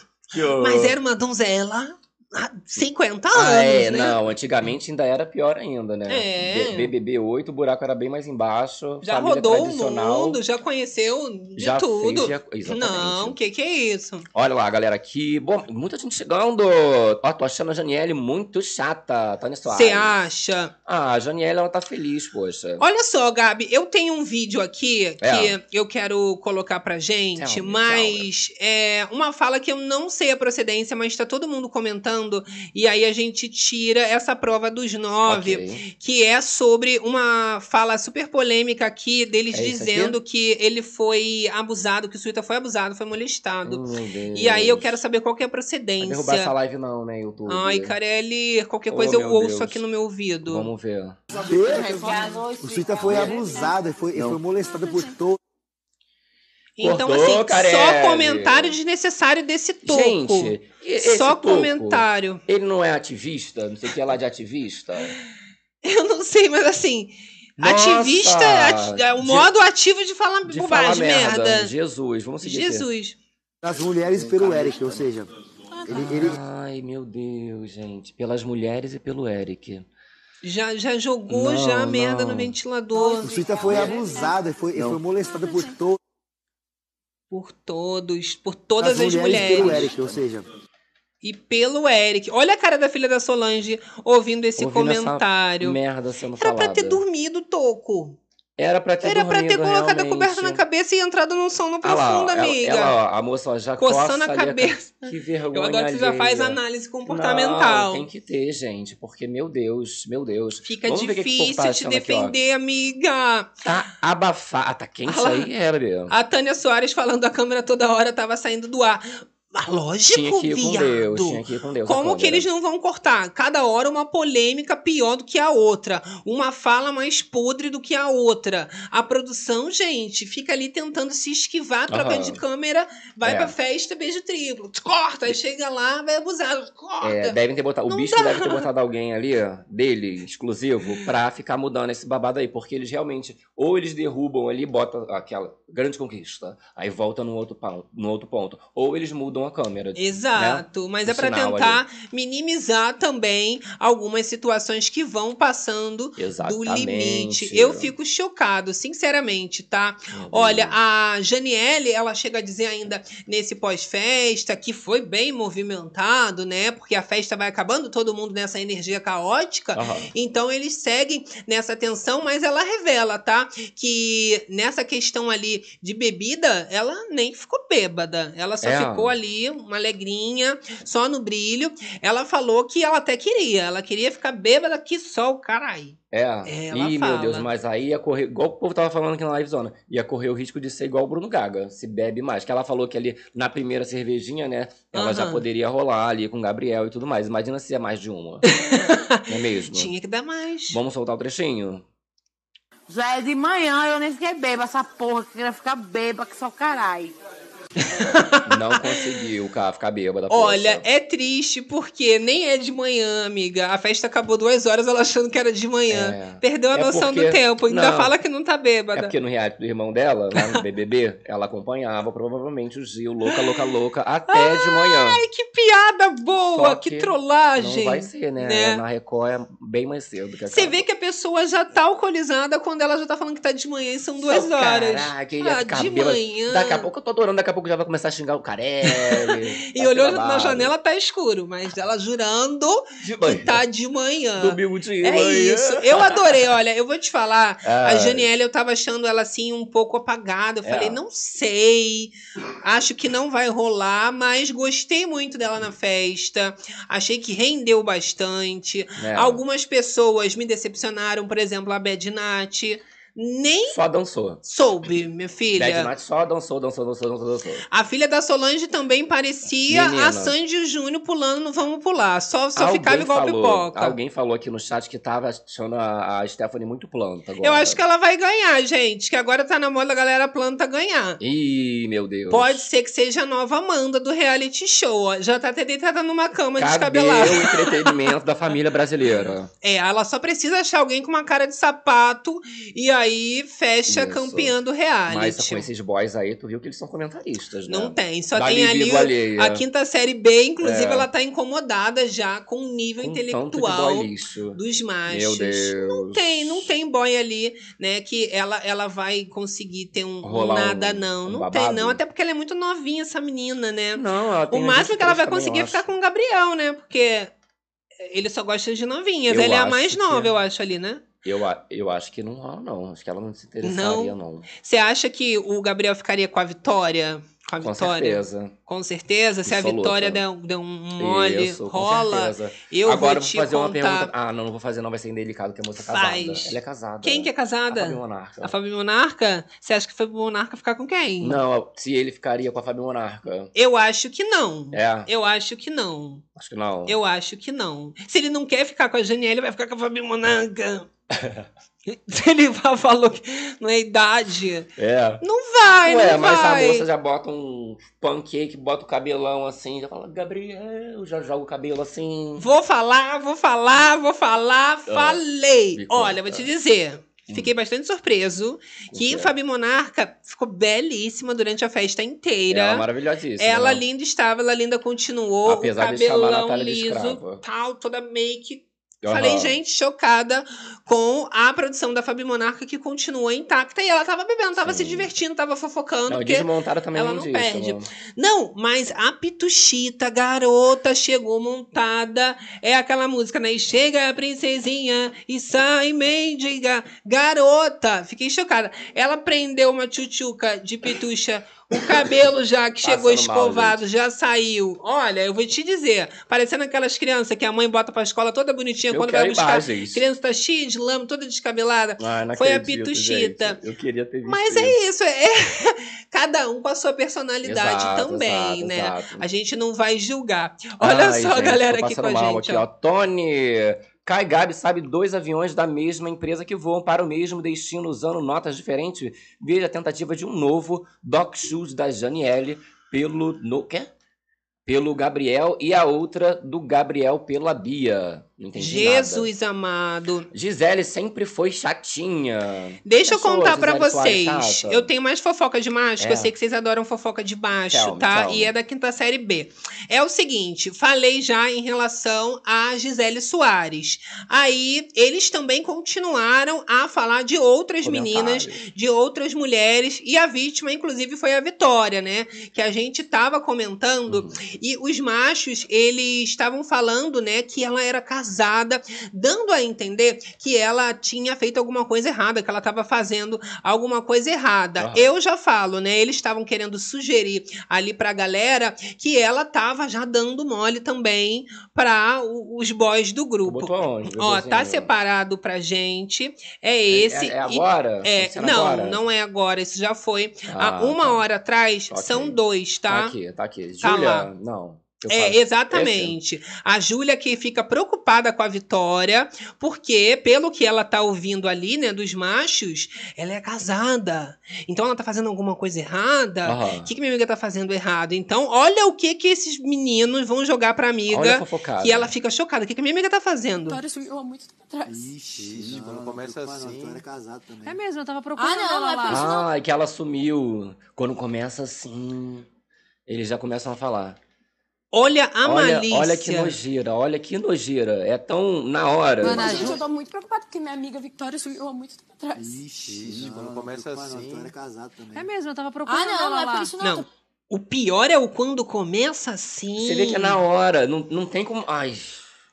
Mas era uma donzela 50 anos, Ah, é, né? não, antigamente ainda era pior ainda, né? É. BBB 8, o buraco era bem mais embaixo. Já rodou o mundo, já conheceu de já tudo. Fez, já- exatamente. Não, o que, que é isso? Olha lá, galera, aqui. Bom, muita gente chegando. Ó, tô achando a Janiele muito chata, Tânia Soares. Você acha? Ah, a Janiele, ela tá feliz, poxa. Olha só, Gabi, eu tenho um vídeo aqui que É. eu quero colocar pra gente, me, mas é uma fala que eu não sei a procedência, mas tá todo mundo comentando, e aí a gente tira essa prova dos nove, Ok. que é sobre uma fala super polêmica aqui deles É isso aqui? dizendo que ele foi abusado, que o Suíta foi abusado, foi molestado. Deus. E aí eu quero saber qual que é a Vai procedência. derrubar essa live não, né, YouTube? Ai, Carelli, qualquer Oh, coisa eu meu ouço Deus. aqui no meu ouvido. Vamos ver. O Suíta foi abusado, ele foi, ele foi molestado por todo. Então, Cortou, assim, Carelli. só comentário desnecessário desse toco. Gente, esse só toco, comentário. Ele não é ativista? Não sei o que é lá de ativista? (laughs) Eu não sei, mas assim, Nossa! ativista ati- é o De- modo ativo de falar De bobagem, falar merda. merda. Jesus, vamos seguir aqui. Jesus. Das mulheres pelo Eric, ou seja, ele, ele Ai, meu Deus, gente. Pelas mulheres e pelo Eric. Já, já jogou Não, já a merda não. no ventilador o Suíta foi abusado, ele foi, foi molestado por todo. por todos, por todas das as mulheres pelo mulheres. Eric, ou seja, e pelo Eric. Olha a cara da filha da Solange ouvindo esse Ouvindo essa comentário. Merda sendo Era pra falada. ter dormido, Toco. Era pra ter Era pra ter colocado a realmente. coberta na cabeça e entrado num sono Ah lá, profundo, ela- amiga. Ela, ó, a moça ó, já Coçando coça a cabeça. ca- (laughs) Que vergonha Eu adoro que você já faz análise comportamental. Não, tem que ter, gente, porque, meu Deus, meu Deus. Fica Vamos o que que difícil tá te achando aqui, defender, amiga. Tá abafado. Ah, tá quente Ah lá. isso aí, é, bebê. A Tânia Soares falando a câmera toda hora tava saindo do ar. Mas lógico, Tinha que ir com viado. Deus, tinha que ir com Deus. Como que eles não vão cortar? Cada hora uma polêmica pior do que a outra. Uma fala mais podre do que a outra. A produção, gente, fica ali tentando se esquivar, troca Aham. de câmera, vai É. pra festa, beijo triplo. Corta, aí chega lá, vai abusar. Corta. É, devem ter botado. O bicho dá. deve ter botado (laughs) alguém ali, ó, dele, exclusivo, pra ficar mudando esse babado aí. Porque eles realmente, ou eles derrubam ali, botam aquela grande conquista, aí volta no outro, no outro ponto. Ou eles mudam a câmera. Exato, mas O é pra sinal tentar minimizar também algumas situações que vão passando do Exatamente. limite. Eu fico chocado, sinceramente, tá? Meu Olha, Deus. a Janiele, ela chega a dizer ainda nesse pós-festa que foi bem movimentado, né? Porque a festa vai acabando, todo mundo nessa energia caótica. Aham. Então eles seguem nessa tensão, mas ela revela, tá? Que nessa questão ali de bebida, ela nem ficou bêbada. Ela só É. ficou ali, uma alegrinha, só no brilho. Ela falou que ela até queria. Ela queria ficar bêbada que só o caralho. É. É, ela Ih, meu Deus, fala. mas aí ia correr, igual o povo tava falando aqui na livezona, ia correr o risco de ser igual o Bruno Gaga, se bebe mais. Que ela falou que ali na primeira cervejinha, né, ela já Aham. poderia rolar ali com o Gabriel e tudo mais. Imagina se é mais de uma. (laughs) Não é mesmo? Tinha que dar mais. Vamos soltar o trechinho? Já é de manhã, eu nem fiquei beba, essa porra que queria ficar beba, que só caralho. (laughs) Não conseguiu, cara, ficar bêbada. Olha, poxa. é triste porque nem é de manhã, amiga. A festa acabou duas horas, ela achando que era de manhã. É. Perdeu a É noção porque- do tempo. Ainda Não. fala que não tá É bêbada. porque no reality do irmão dela, lá no BBB, ela acompanhava provavelmente o Gil, louca, louca, louca, até de manhã. Ai, que piada boa, que, que trollagem. Não vai ser, né? né? Na Record é bem mais cedo. Que Você vê que a pessoa já tá alcoolizada quando ela já tá falando que tá de manhã e são duas Só, horas. Caraca, ah, ficar de bêbado. manhã. Daqui a pouco eu tô adorando, daqui a pouco já vai começar a xingar o Carelli. (laughs) E olhou na janela, tá escuro, mas ela jurando que tá de manhã. Domingo de É manhã. isso. Eu adorei, olha, eu vou te falar. A Ai. Janiele, eu tava achando ela assim um pouco apagada. Eu É. falei, não sei. Acho que não vai rolar, mas gostei muito dela na festa. Achei que rendeu bastante. É. Algumas pessoas me decepcionaram, por exemplo, a Bad Nat. Nem Só dançou. soube, minha filha. Bad só dançou, dançou, dançou, dançou, dançou. A filha da Solange também parecia Menina. a Sandy Júnior pulando no Vamos Pular. Só, só Alguém ficava igual falou, pipoca. Alguém falou aqui no chat que tava achando a, a Stephanie muito planta agora. Eu acho que ela vai ganhar, gente. Que agora tá na moda a galera planta ganhar. Ih, meu Deus. Pode ser que seja a nova Amanda do reality show. Já tá até deitada numa cama Cadê descabelada. o entretenimento da família brasileira? É, ela só precisa achar alguém com uma cara de sapato e aí fecha Isso. campeã do reality. Mas com esses boys aí, tu viu que eles são comentaristas, né? Não tem, só Da tem ali o- alheia. a quinta série B, inclusive É. ela tá incomodada já com o nível Com intelectual dos machos. Meu Deus. Não tem, não tem boy ali, né, que ela, ela vai conseguir ter um, um Rolar um- nada, não. um não babado? tem, não. Até porque ela é muito novinha, essa menina, né? Não, ela O tem máximo que ela vai 23 também, conseguir é ficar com o Gabriel, né? Porque ele só gosta de novinhas. Eu Ela é a mais que- nova, eu acho, ali, né? Eu, a- eu acho que não rola, não. Acho que ela não se interessaria, não. Você acha que o Gabriel ficaria com a Vitória? Com a Com Vitória? certeza. Com certeza. Se a. Vitória der, der um mole, Isso, com rola. certeza. Eu Agora vou vou fazer uma contar. pergunta. Ah, não, não vou fazer, não. Vai ser indelicado, que a moça é casada. Faz. Ela é casada. Quem que é A casada? Fabi Monarca. A Fabi Monarca? Você acha que a Fabi Monarca ficar com quem? Não, se ele ficaria com a Fabi Monarca. Eu acho que não. É, Eu acho que não. acho que não. Eu acho que não. Se ele não quer ficar com a Janiele, vai ficar com a Fabi Monarca. (laughs) Ele falou que não é idade. É. Não vai, Ué, não mas vai. a moça já bota um pancake, bota o cabelão assim, já fala, Gabriel, já joga o cabelo assim. Vou falar, vou falar, vou falar, falei. Ah. Hum. Olha, vou te dizer. Fiquei bastante surpreso que quê? Fabi Monarca ficou belíssima durante a festa inteira. Ela é maravilhosíssima. Ela né? linda estava, ela linda continuou. Apesar o de chamar a cabelão Natália de liso, tal, toda make Aham. Falei, gente, chocada com a produção da Fabi Monarca que continuou intacta e ela tava bebendo, tava se Sim. divertindo, tava fofocando, Não, porque desmontaram também ela não disso, perde. mano. Não, mas a Pituchita, garota, chegou montada. É aquela música, né? E Chega a princesinha e sai mendiga. Garota! Fiquei chocada. Ela prendeu uma tchutchuca de pitucha. O cabelo já que chegou Passando mal, escovado, já saiu. Olha, eu vou te dizer, parecendo aquelas crianças que a mãe bota pra escola toda bonitinha Eu quando vai buscar. imagens. Criança tá cheia de lama, toda descabelada. Ai, não Foi a acredito, Pituchita. gente. Eu queria ter visto Mas é isso, é (laughs) cada um com a sua personalidade Exato, também, exato, né? exato. A gente não vai julgar. Olha Ai, só a gente, galera tô aqui com a mal gente. aqui, ó. Tony, Kai Gabi sabe dois aviões da mesma empresa que voam para o mesmo destino usando notas diferentes. Veja a tentativa de um novo Doc Shoes da Janiele pelo no quê? Pelo Gabriel e a outra do Gabriel pela Bia. Entendi nada. Jesus amado. Gisele sempre foi chatinha. Deixa eu contar Soares vocês. Eu tenho mais fofoca de macho, que É. eu sei que vocês adoram fofoca de baixo, Tell tá? me. E é da quinta série B. É o seguinte, falei já em relação a Gisele Soares. Aí, eles também continuaram a falar de outras meninas, de outras mulheres, e a vítima, inclusive, foi a Vitória, né? Que a gente tava comentando, Uhum. e os machos, eles estavam falando, né, que ela era casada, dando a entender que ela tinha feito alguma coisa errada, que ela estava fazendo alguma coisa errada. Aham. Eu já falo, né, eles estavam querendo sugerir ali pra galera que ela tava já dando mole também para os boys do grupo. Botou? Ó, tá separado pra gente. É esse. É, é e- agora? é, Tá não, agora? não é agora, isso já foi. Ah, Há uma tá. hora atrás, são dois, Tá tá? aqui, tá aqui. Tá Júlia, não. É, exatamente. A Júlia que fica preocupada com a Vitória, porque, pelo que ela tá ouvindo ali, né, dos machos, ela é casada. Então ela tá fazendo alguma coisa errada. O que, que minha amiga tá fazendo errado? Então, olha o que que esses meninos vão jogar pra amiga. Que ela fica chocada. O que, que minha amiga tá fazendo? Vitória sumiu há muito tempo atrás. Ixi, quando começa assim. Tu era casado também. É mesmo, eu tava procurando Ah, não, ela não é lá. Ah, é que ela sumiu. Quando começa assim, eles já começam a falar. Olha a olha, malícia. olha que nojeira, olha que nojeira. É tão na hora. Mano, Gente, eu tô muito preocupada porque minha amiga Vitória sumiu há muito tempo atrás. Ixi, quando começa assim. Era casado também. É mesmo, eu tava procurando Ah, não, ela não é por isso não. Não. O pior é o quando começa assim. Você vê que é na hora, não, não tem como. Ai.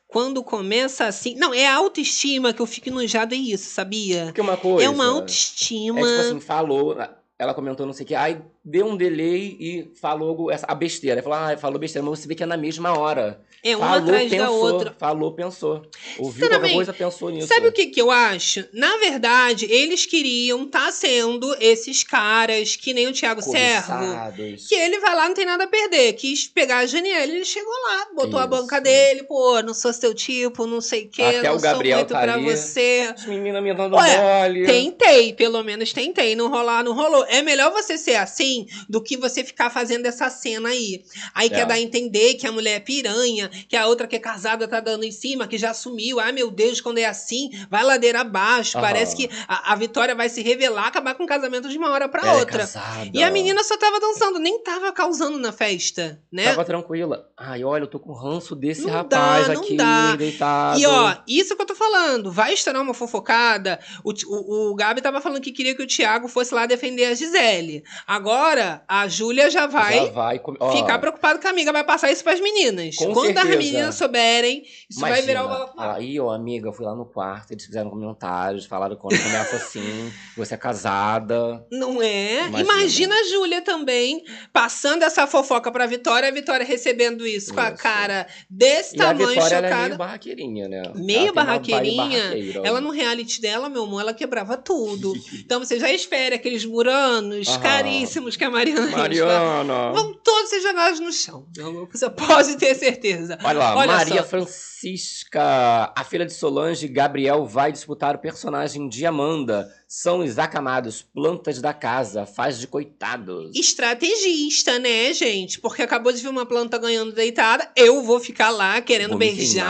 Quando começa assim. Não, é a autoestima que eu fico enojado, é isso, sabia? Porque uma coisa. É uma É autoestima. tipo assim, falou, ela comentou não sei o que, aí deu um delay e falou essa, a besteira. Falou, ah, falou besteira, mas você vê que é na mesma hora. É uma falou, atrás pensou, da outra. Falou, pensou. Ouviu Sinceramente, qualquer coisa, pensou nisso. Sabe o que, que eu acho? Na verdade, eles queriam estar sendo esses caras que nem o Thiago Servo. Cobiçados. Que ele vai lá, não tem nada a perder. Quis pegar a Janiele, ele chegou lá, botou a Isso. banca dele, pô, não sou seu tipo, não sei o quê, Até não o Gabriel sou muito tá pra ali. você. As meninas me dando Ué, mole. Tentei, pelo menos tentei. Não rolar, não rolou. É melhor você ser assim do que você ficar fazendo essa cena aí. Aí É. quer dar a entender que a mulher é piranha, que a outra que é casada tá dando em cima, que já sumiu. Ai, meu Deus, quando é assim, vai ladeira abaixo. Aham. Parece que a, a Vitória vai se revelar, acabar com o casamento de uma hora pra Ela é outra. E a menina só tava dançando, nem tava causando na festa, né? Tava tranquila. Ai, olha, eu tô com ranço desse Não rapaz dá, não aqui, dá. deitado. E ó, isso que eu tô falando, vai estourar uma fofocada. O, o, o Gabi tava falando que queria que o Thiago fosse lá defender a Gisele. Agora, a Júlia já vai, Já vai ó, ficar preocupada com a amiga, vai passar isso pras meninas. Com Quando as certeza. meninas souberem, isso vai virar o Imagina, balacobaco. Aí, ó, amiga, eu fui lá no quarto, eles fizeram comentários, falaram quando começa assim, você é casada. Não é? Imagina. Imagina. a Júlia também passando essa fofoca pra Vitória, a Vitória recebendo isso, com a Isso. cara desse E a tamanho Vitória ela é chocada. meio barraqueirinha, né? Meio barraqueirinha. Ela no reality dela, meu amor, ela quebrava tudo. (laughs) Então você já espere aqueles muranos caríssimos que a Mariana. Mariana. Vão todos ser jogados no chão. Você pode ter certeza. Olha lá, Olha Maria só. Francisca, a filha de Solange Gabriel vai disputar o personagem de Amanda. São os acamados, plantas da casa, faz de coitados. Estrategista, né, gente? Porque acabou de ver uma planta ganhando deitada. Eu vou ficar lá querendo Vou beijar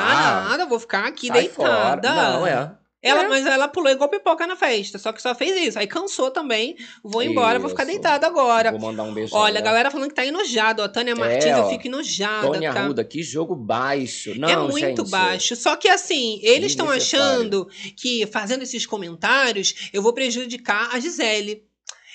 nada, vou ficar aqui Sai deitada. fora. Não, é. Ela, É. Mas ela pulou igual pipoca na festa, só que só fez isso. Aí cansou também. Vou embora, vou ficar Isso. deitada agora. Vou mandar um beijão. Olha, a galera falando que tá enojado. Ó, Tânia Martins, eu ó. fico enojada. Tônia tá? Arruda, que jogo baixo. Não, é muito gente. baixo. Só que assim, eles estão achando que fazendo esses comentários eu vou prejudicar a Gisele.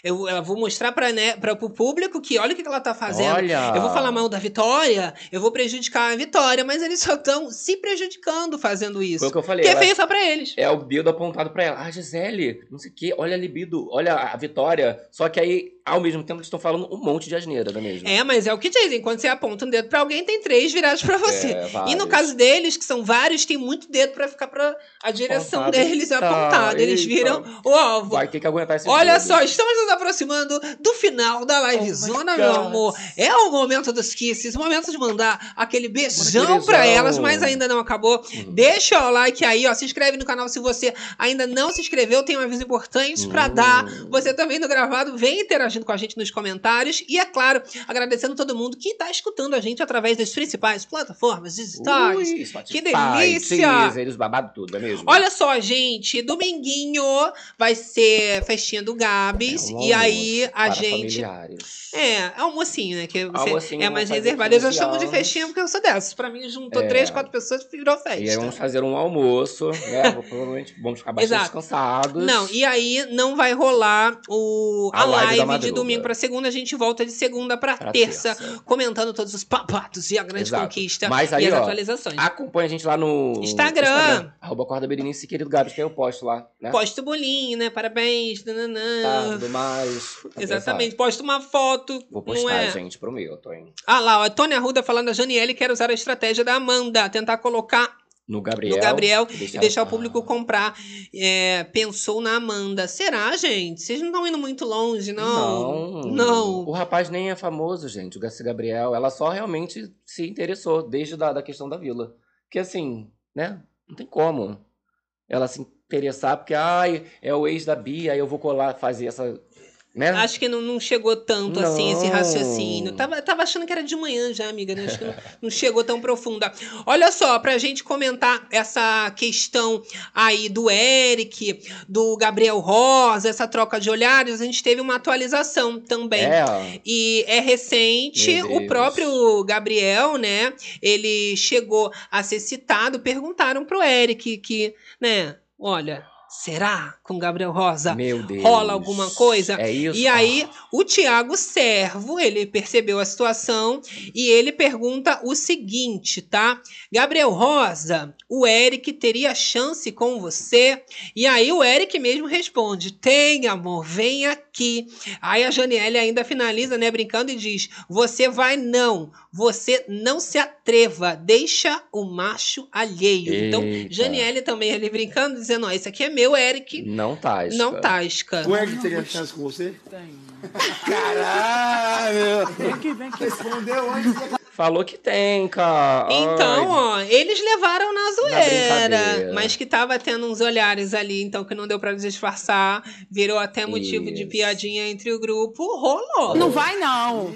Eu, eu vou mostrar para né, o público que olha o que que ela tá fazendo. Olha. Eu vou falar mal da Vitória, eu vou prejudicar a Vitória, mas eles só estão se prejudicando fazendo isso. Foi o que eu falei. Que é feio só pra eles. É o dedo apontado pra ela. Ah, Gisele, não sei o quê. Olha a libido, olha a vitória. Só que aí, ao mesmo tempo, eles estão falando um monte de asneira, não é mesmo? É, mas é o que dizem. Quando você aponta um dedo pra alguém, tem três virados pra (laughs) você. É, e no caso deles, que são vários, tem muito dedo pra ficar pra a direção Apontado. deles Eita, apontada. Eles eita. viram o alvo. Vai ter que aguentar esse Olha só, estamos nos aproximando do final da livezona, Oh my meu amor. É o momento dos kisses, o momento de mandar aquele beijão pra elas, mas ainda não acabou. Uhum. Deixa o like aí, ó. Se inscreve no canal se você ainda não se inscreveu. Tem um aviso importante pra Uhum. dar. Você também no gravado, vem interagindo com a gente nos comentários. E é claro, agradecendo todo mundo que tá escutando a gente através das principais plataformas digitais. Ui, Spotify, que delícia! Deezer, os babados tudo, é mesmo? Olha só, gente, dominguinho vai ser festinha do Gabs. É um e aí a gente. familiares. É, almocinho, né? Que você é mais reservado. Eu já 15 chamo de festinha porque eu sou dessas. Pra mim, juntou É. três, quatro pessoas e virou E aí festa. vamos fazer um almoço, né? Provavelmente vamos ficar bastante Exato. cansados. Não, e aí não vai rolar o, a, A live da live, de domingo pra segunda. A gente volta de segunda pra, Pra terça, terça. comentando todos os papatos e a grande Exato. conquista Mas aí, e as ó, atualizações. Acompanha a gente lá no Instagram. Arroba Corda Berenice, querido Gabs, que eu posto lá, né? Posta o bolinho, né? Parabéns. nananã. Tá, tudo mais. Exatamente. Posta uma foto. Vou postar, é? gente, prometo, hein? Ah lá, ó, a Tônia Arruda falando, a Janiele quer usar a estratégia da Amanda, tentar colocar No Gabriel. no Gabriel e e deixar- o Ah, público comprar. É, pensou na Amanda. Será, gente? Vocês não estão indo muito longe, não? Não. Não. O rapaz nem é famoso, gente, o Garcia Gabriel. Ela só realmente se interessou desde da, da questão da vila. Porque assim, né? Não tem como ela se interessar, porque, ai, é o ex da Bia, aí eu vou colar, fazer essa. Né? Acho que não, não chegou tanto assim esse Não. raciocínio. Tava, tava achando que era de manhã já, amiga, né? Acho que não, não chegou tão profunda. Olha só, pra gente comentar essa questão aí do Eric, do Gabriel Rosa, essa troca de olhares, a gente teve uma atualização também. É. E é recente, o próprio Gabriel, né? Ele chegou a ser citado, perguntaram pro Eric que, né, olha, será com Gabriel Rosa Meu Deus. rola alguma coisa? É isso. E aí, o Tiago Servo, ele percebeu a situação e ele pergunta o seguinte, tá? Gabriel Rosa, o Eric teria chance com você? E aí o Eric mesmo responde: tem, amor, vem aqui. Aí a Janiele ainda finaliza, né, brincando e diz: Você vai não, você não se atreva, deixa o macho alheio. Então, Eita. Janiele também ali brincando, dizendo: Ó, esse aqui é meu, Eric. Não tasca. Não tasca. O Eric teria chance com você? Caralho! Vem que vem que. Respondeu antes. Falou que tem, cara. Então, ó, eles levaram na zoeira, brincadeira. mas que tava tendo uns olhares ali, então que não deu pra disfarçar, virou até motivo de Isso. piadinha entre o grupo, rolou. Não vai, não.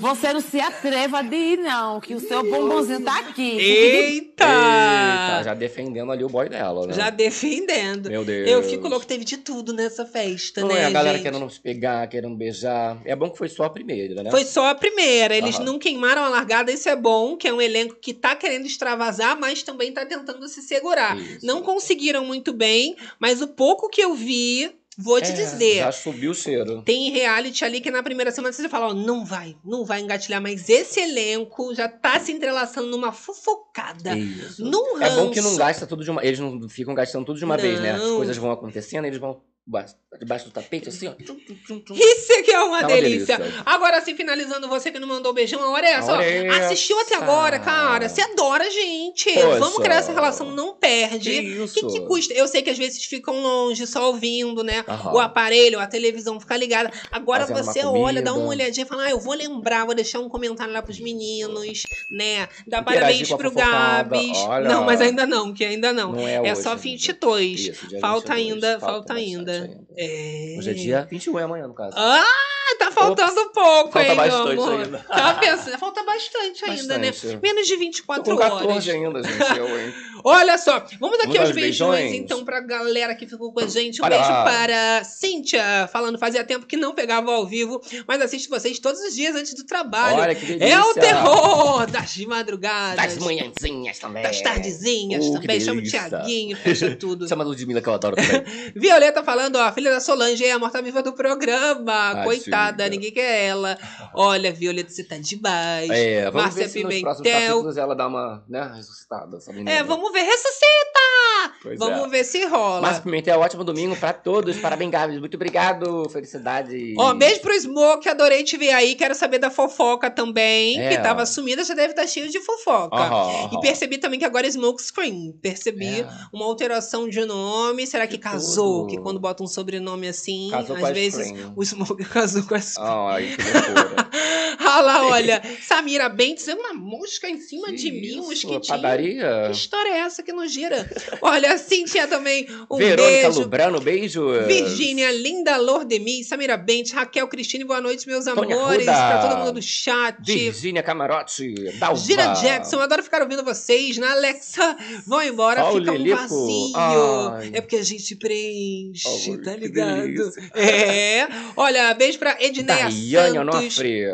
Você não se atreva de ir, não, que o seu bombonzinho tá aqui. Eita! Eita, já defendendo ali o boy dela, né? Já defendendo. Meu Deus. Eu fico louco, teve de tudo nessa festa, Não né, é a galera gente? querendo se pegar, querendo beijar. É bom que foi só a primeira, né? Foi só a primeira, eles Aham. não queimaram a largada, isso é bom, que é um elenco que tá querendo extravasar, mas também tá tentando se segurar. Isso. Não conseguiram muito bem, mas o pouco que eu vi, vou te É, dizer. Já subiu o cheiro. Tem reality ali que na primeira semana você fala, ó, não vai, não vai engatilhar, mas esse elenco já tá se entrelaçando numa fofocada. Isso. Num É bom que não ranço. gasta tudo de uma. Eles não ficam gastando tudo de uma vez, né? As Não. coisas vão acontecendo, eles vão debaixo do tapete, assim, ó. Tchum, tchum, tchum, tchum. Isso aqui é uma Tá uma delícia. delícia. Agora sim, finalizando, você que não mandou beijão, a hora é essa. Ó. é essa. Assistiu até agora, cara. Você adora a gente. Poxa. Vamos criar essa relação, não perde. Que O isso? que, que custa? Eu sei que às vezes ficam longe, só ouvindo, né? Aham. O aparelho, a televisão fica ligada. Agora Fazendo você olha, dá uma olhadinha e fala: ah, eu vou lembrar, vou deixar um comentário lá pros meninos, né? Dá Interagir parabéns pro. Gabs. Olha. Não, mas ainda não, que ainda não. Não é é hoje só ainda. 22. Isso, falta 22. ainda, falta, bastante ainda. É. Hoje é dia 21, é amanhã, no caso. Ah, tá faltando pouco, Falta hein, bastante amor? ainda. Tá pensando, falta bastante ainda, né? Bastante. Menos de Tô 24 com 14 horas. ainda, gente. Eu, hein? Olha só, vamos aqui aos beijões, beijões. então, pra galera que ficou com a gente. Um Olha beijo lá. para Cíntia, falando fazia tempo que não pegava ao vivo, mas assiste vocês todos os dias antes do trabalho. Olha que delícia. é o terror das madrugadas. Das manhãzinhas também. Das tardezinhas Uh, também. Chama o. Tiaguinho, fecha (laughs) tudo. Chama a Ludmilla que eu adoro também. (laughs) Violeta falando, ó, filha da Solange é a morta-viva do programa. Ah, Coitada, sim. ninguém quer ela. Olha, Violeta, você tá demais. É, vamos Márcia ver se nos próximos Pimentel. capítulos ela dá uma, né, ressuscitada. É, vamos ver, ressuscita! Pois vamos é. ver se rola. Márcio Pimentel, ótimo domingo pra todos. Parabéns, Gabs. Muito obrigado. Felicidade. Ó, beijo pro Smoke, adorei te ver aí. Quero saber da fofoca também, É. que tava sumida, já deve estar cheio de fofoca. Aham, E percebi também que agora é Smoke Screen. Percebi É. uma alteração de nome. Será que De casou? tudo. Que quando bota um sobrenome assim, Casou às vezes Screen. o Smoke (laughs) casou com a Screen. Ai, que loucura. Lá, (laughs) olha, Samira Bentes, é uma mosca em cima de mim, um mosquitinho. Padaria? Que história é essa que nos gira? Olha, Cintia também, um Verônica beijo. Lubrano, beijo. Virgínia, Linda Lordemi, Samira Bentes, Raquel Cristine, boa noite, meus Tônia amores. Arruda. Pra todo mundo do chat. Virgínia Camarote. Dalva. Gira Jackson, adoro ficar ouvindo vocês. Na Alexa, vão embora, fica um Lilico. vazio. Ai. É porque a gente preenche, tá ligado? É. Olha, beijo pra Edneia Daiane Santos, Onofre.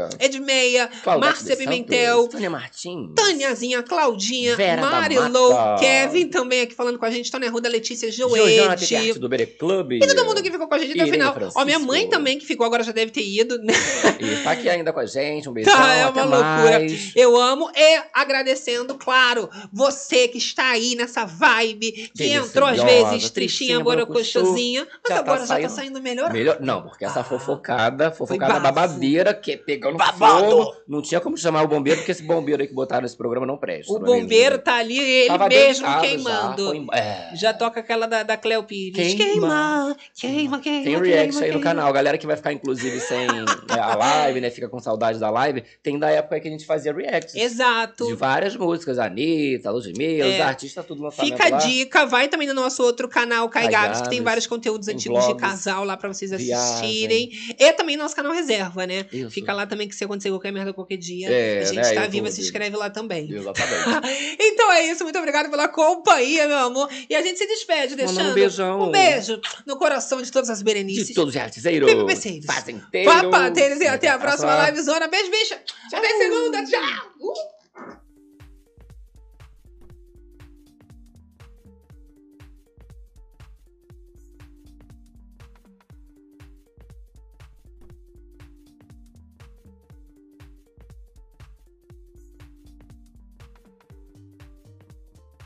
Edmeia, Claudete Márcia de Pimentel, Tânia Martins. Tâniazinha, Claudinha, Marilou. Kevin também aqui falando com a gente, Tônia Ruda, Letícia Joete. do Bere Club. E todo mundo que ficou com a gente até o final. Ó, minha Francisco. mãe também, que ficou, agora já deve ter ido, né? E tá aqui ainda com a gente. Um (laughs) beijão. Tá, é uma até loucura. mais. Eu amo e agradecendo, claro, você que está aí nessa vibe, que Deliciosa, entrou às vezes tristinha, borocochosinha, mas já tá agora já tá saindo- saindo melhor. Melhor, não, porque essa Ah, fofocada, fofocada babadeira, que é pegando Babado. Fogo. Não tinha como chamar o bombeiro, porque esse bombeiro aí que botaram nesse programa não presta. O não é bombeiro tá ali, ele Tava mesmo queimando. Já, foi é. Já toca aquela da, da Cleo Pires. Queima. Queima, queima, queima. Tem react aí no canal. Galera que vai ficar, inclusive, sem é, a live, né? Fica com saudade da live. Tem da época que a gente fazia reacts. Exato. De várias músicas. Anitta, Ludmilla, É. os artistas, tudo lançamento Fica a lá. dica, vai também no nosso outro canal, Kai Gabs, que tem vários conteúdos antigos de vlogs, casal lá pra vocês viagem. assistirem. E também nosso canal Reserva, né? Isso. Fica lá também que se acontecer qualquer merda qualquer dia, É, a gente né, tá viva, se inscreve lá também. Exatamente. (laughs) Então é isso, muito obrigada pela companhia, meu amor. E a gente se despede, deixando um beijão. um beijo no coração de todas as Berenices. De todos os artiseiros. Fazenteiros. Papateiros e até a próxima Até live zona. Beijo, bicha. Até segunda. Tchau. Uh!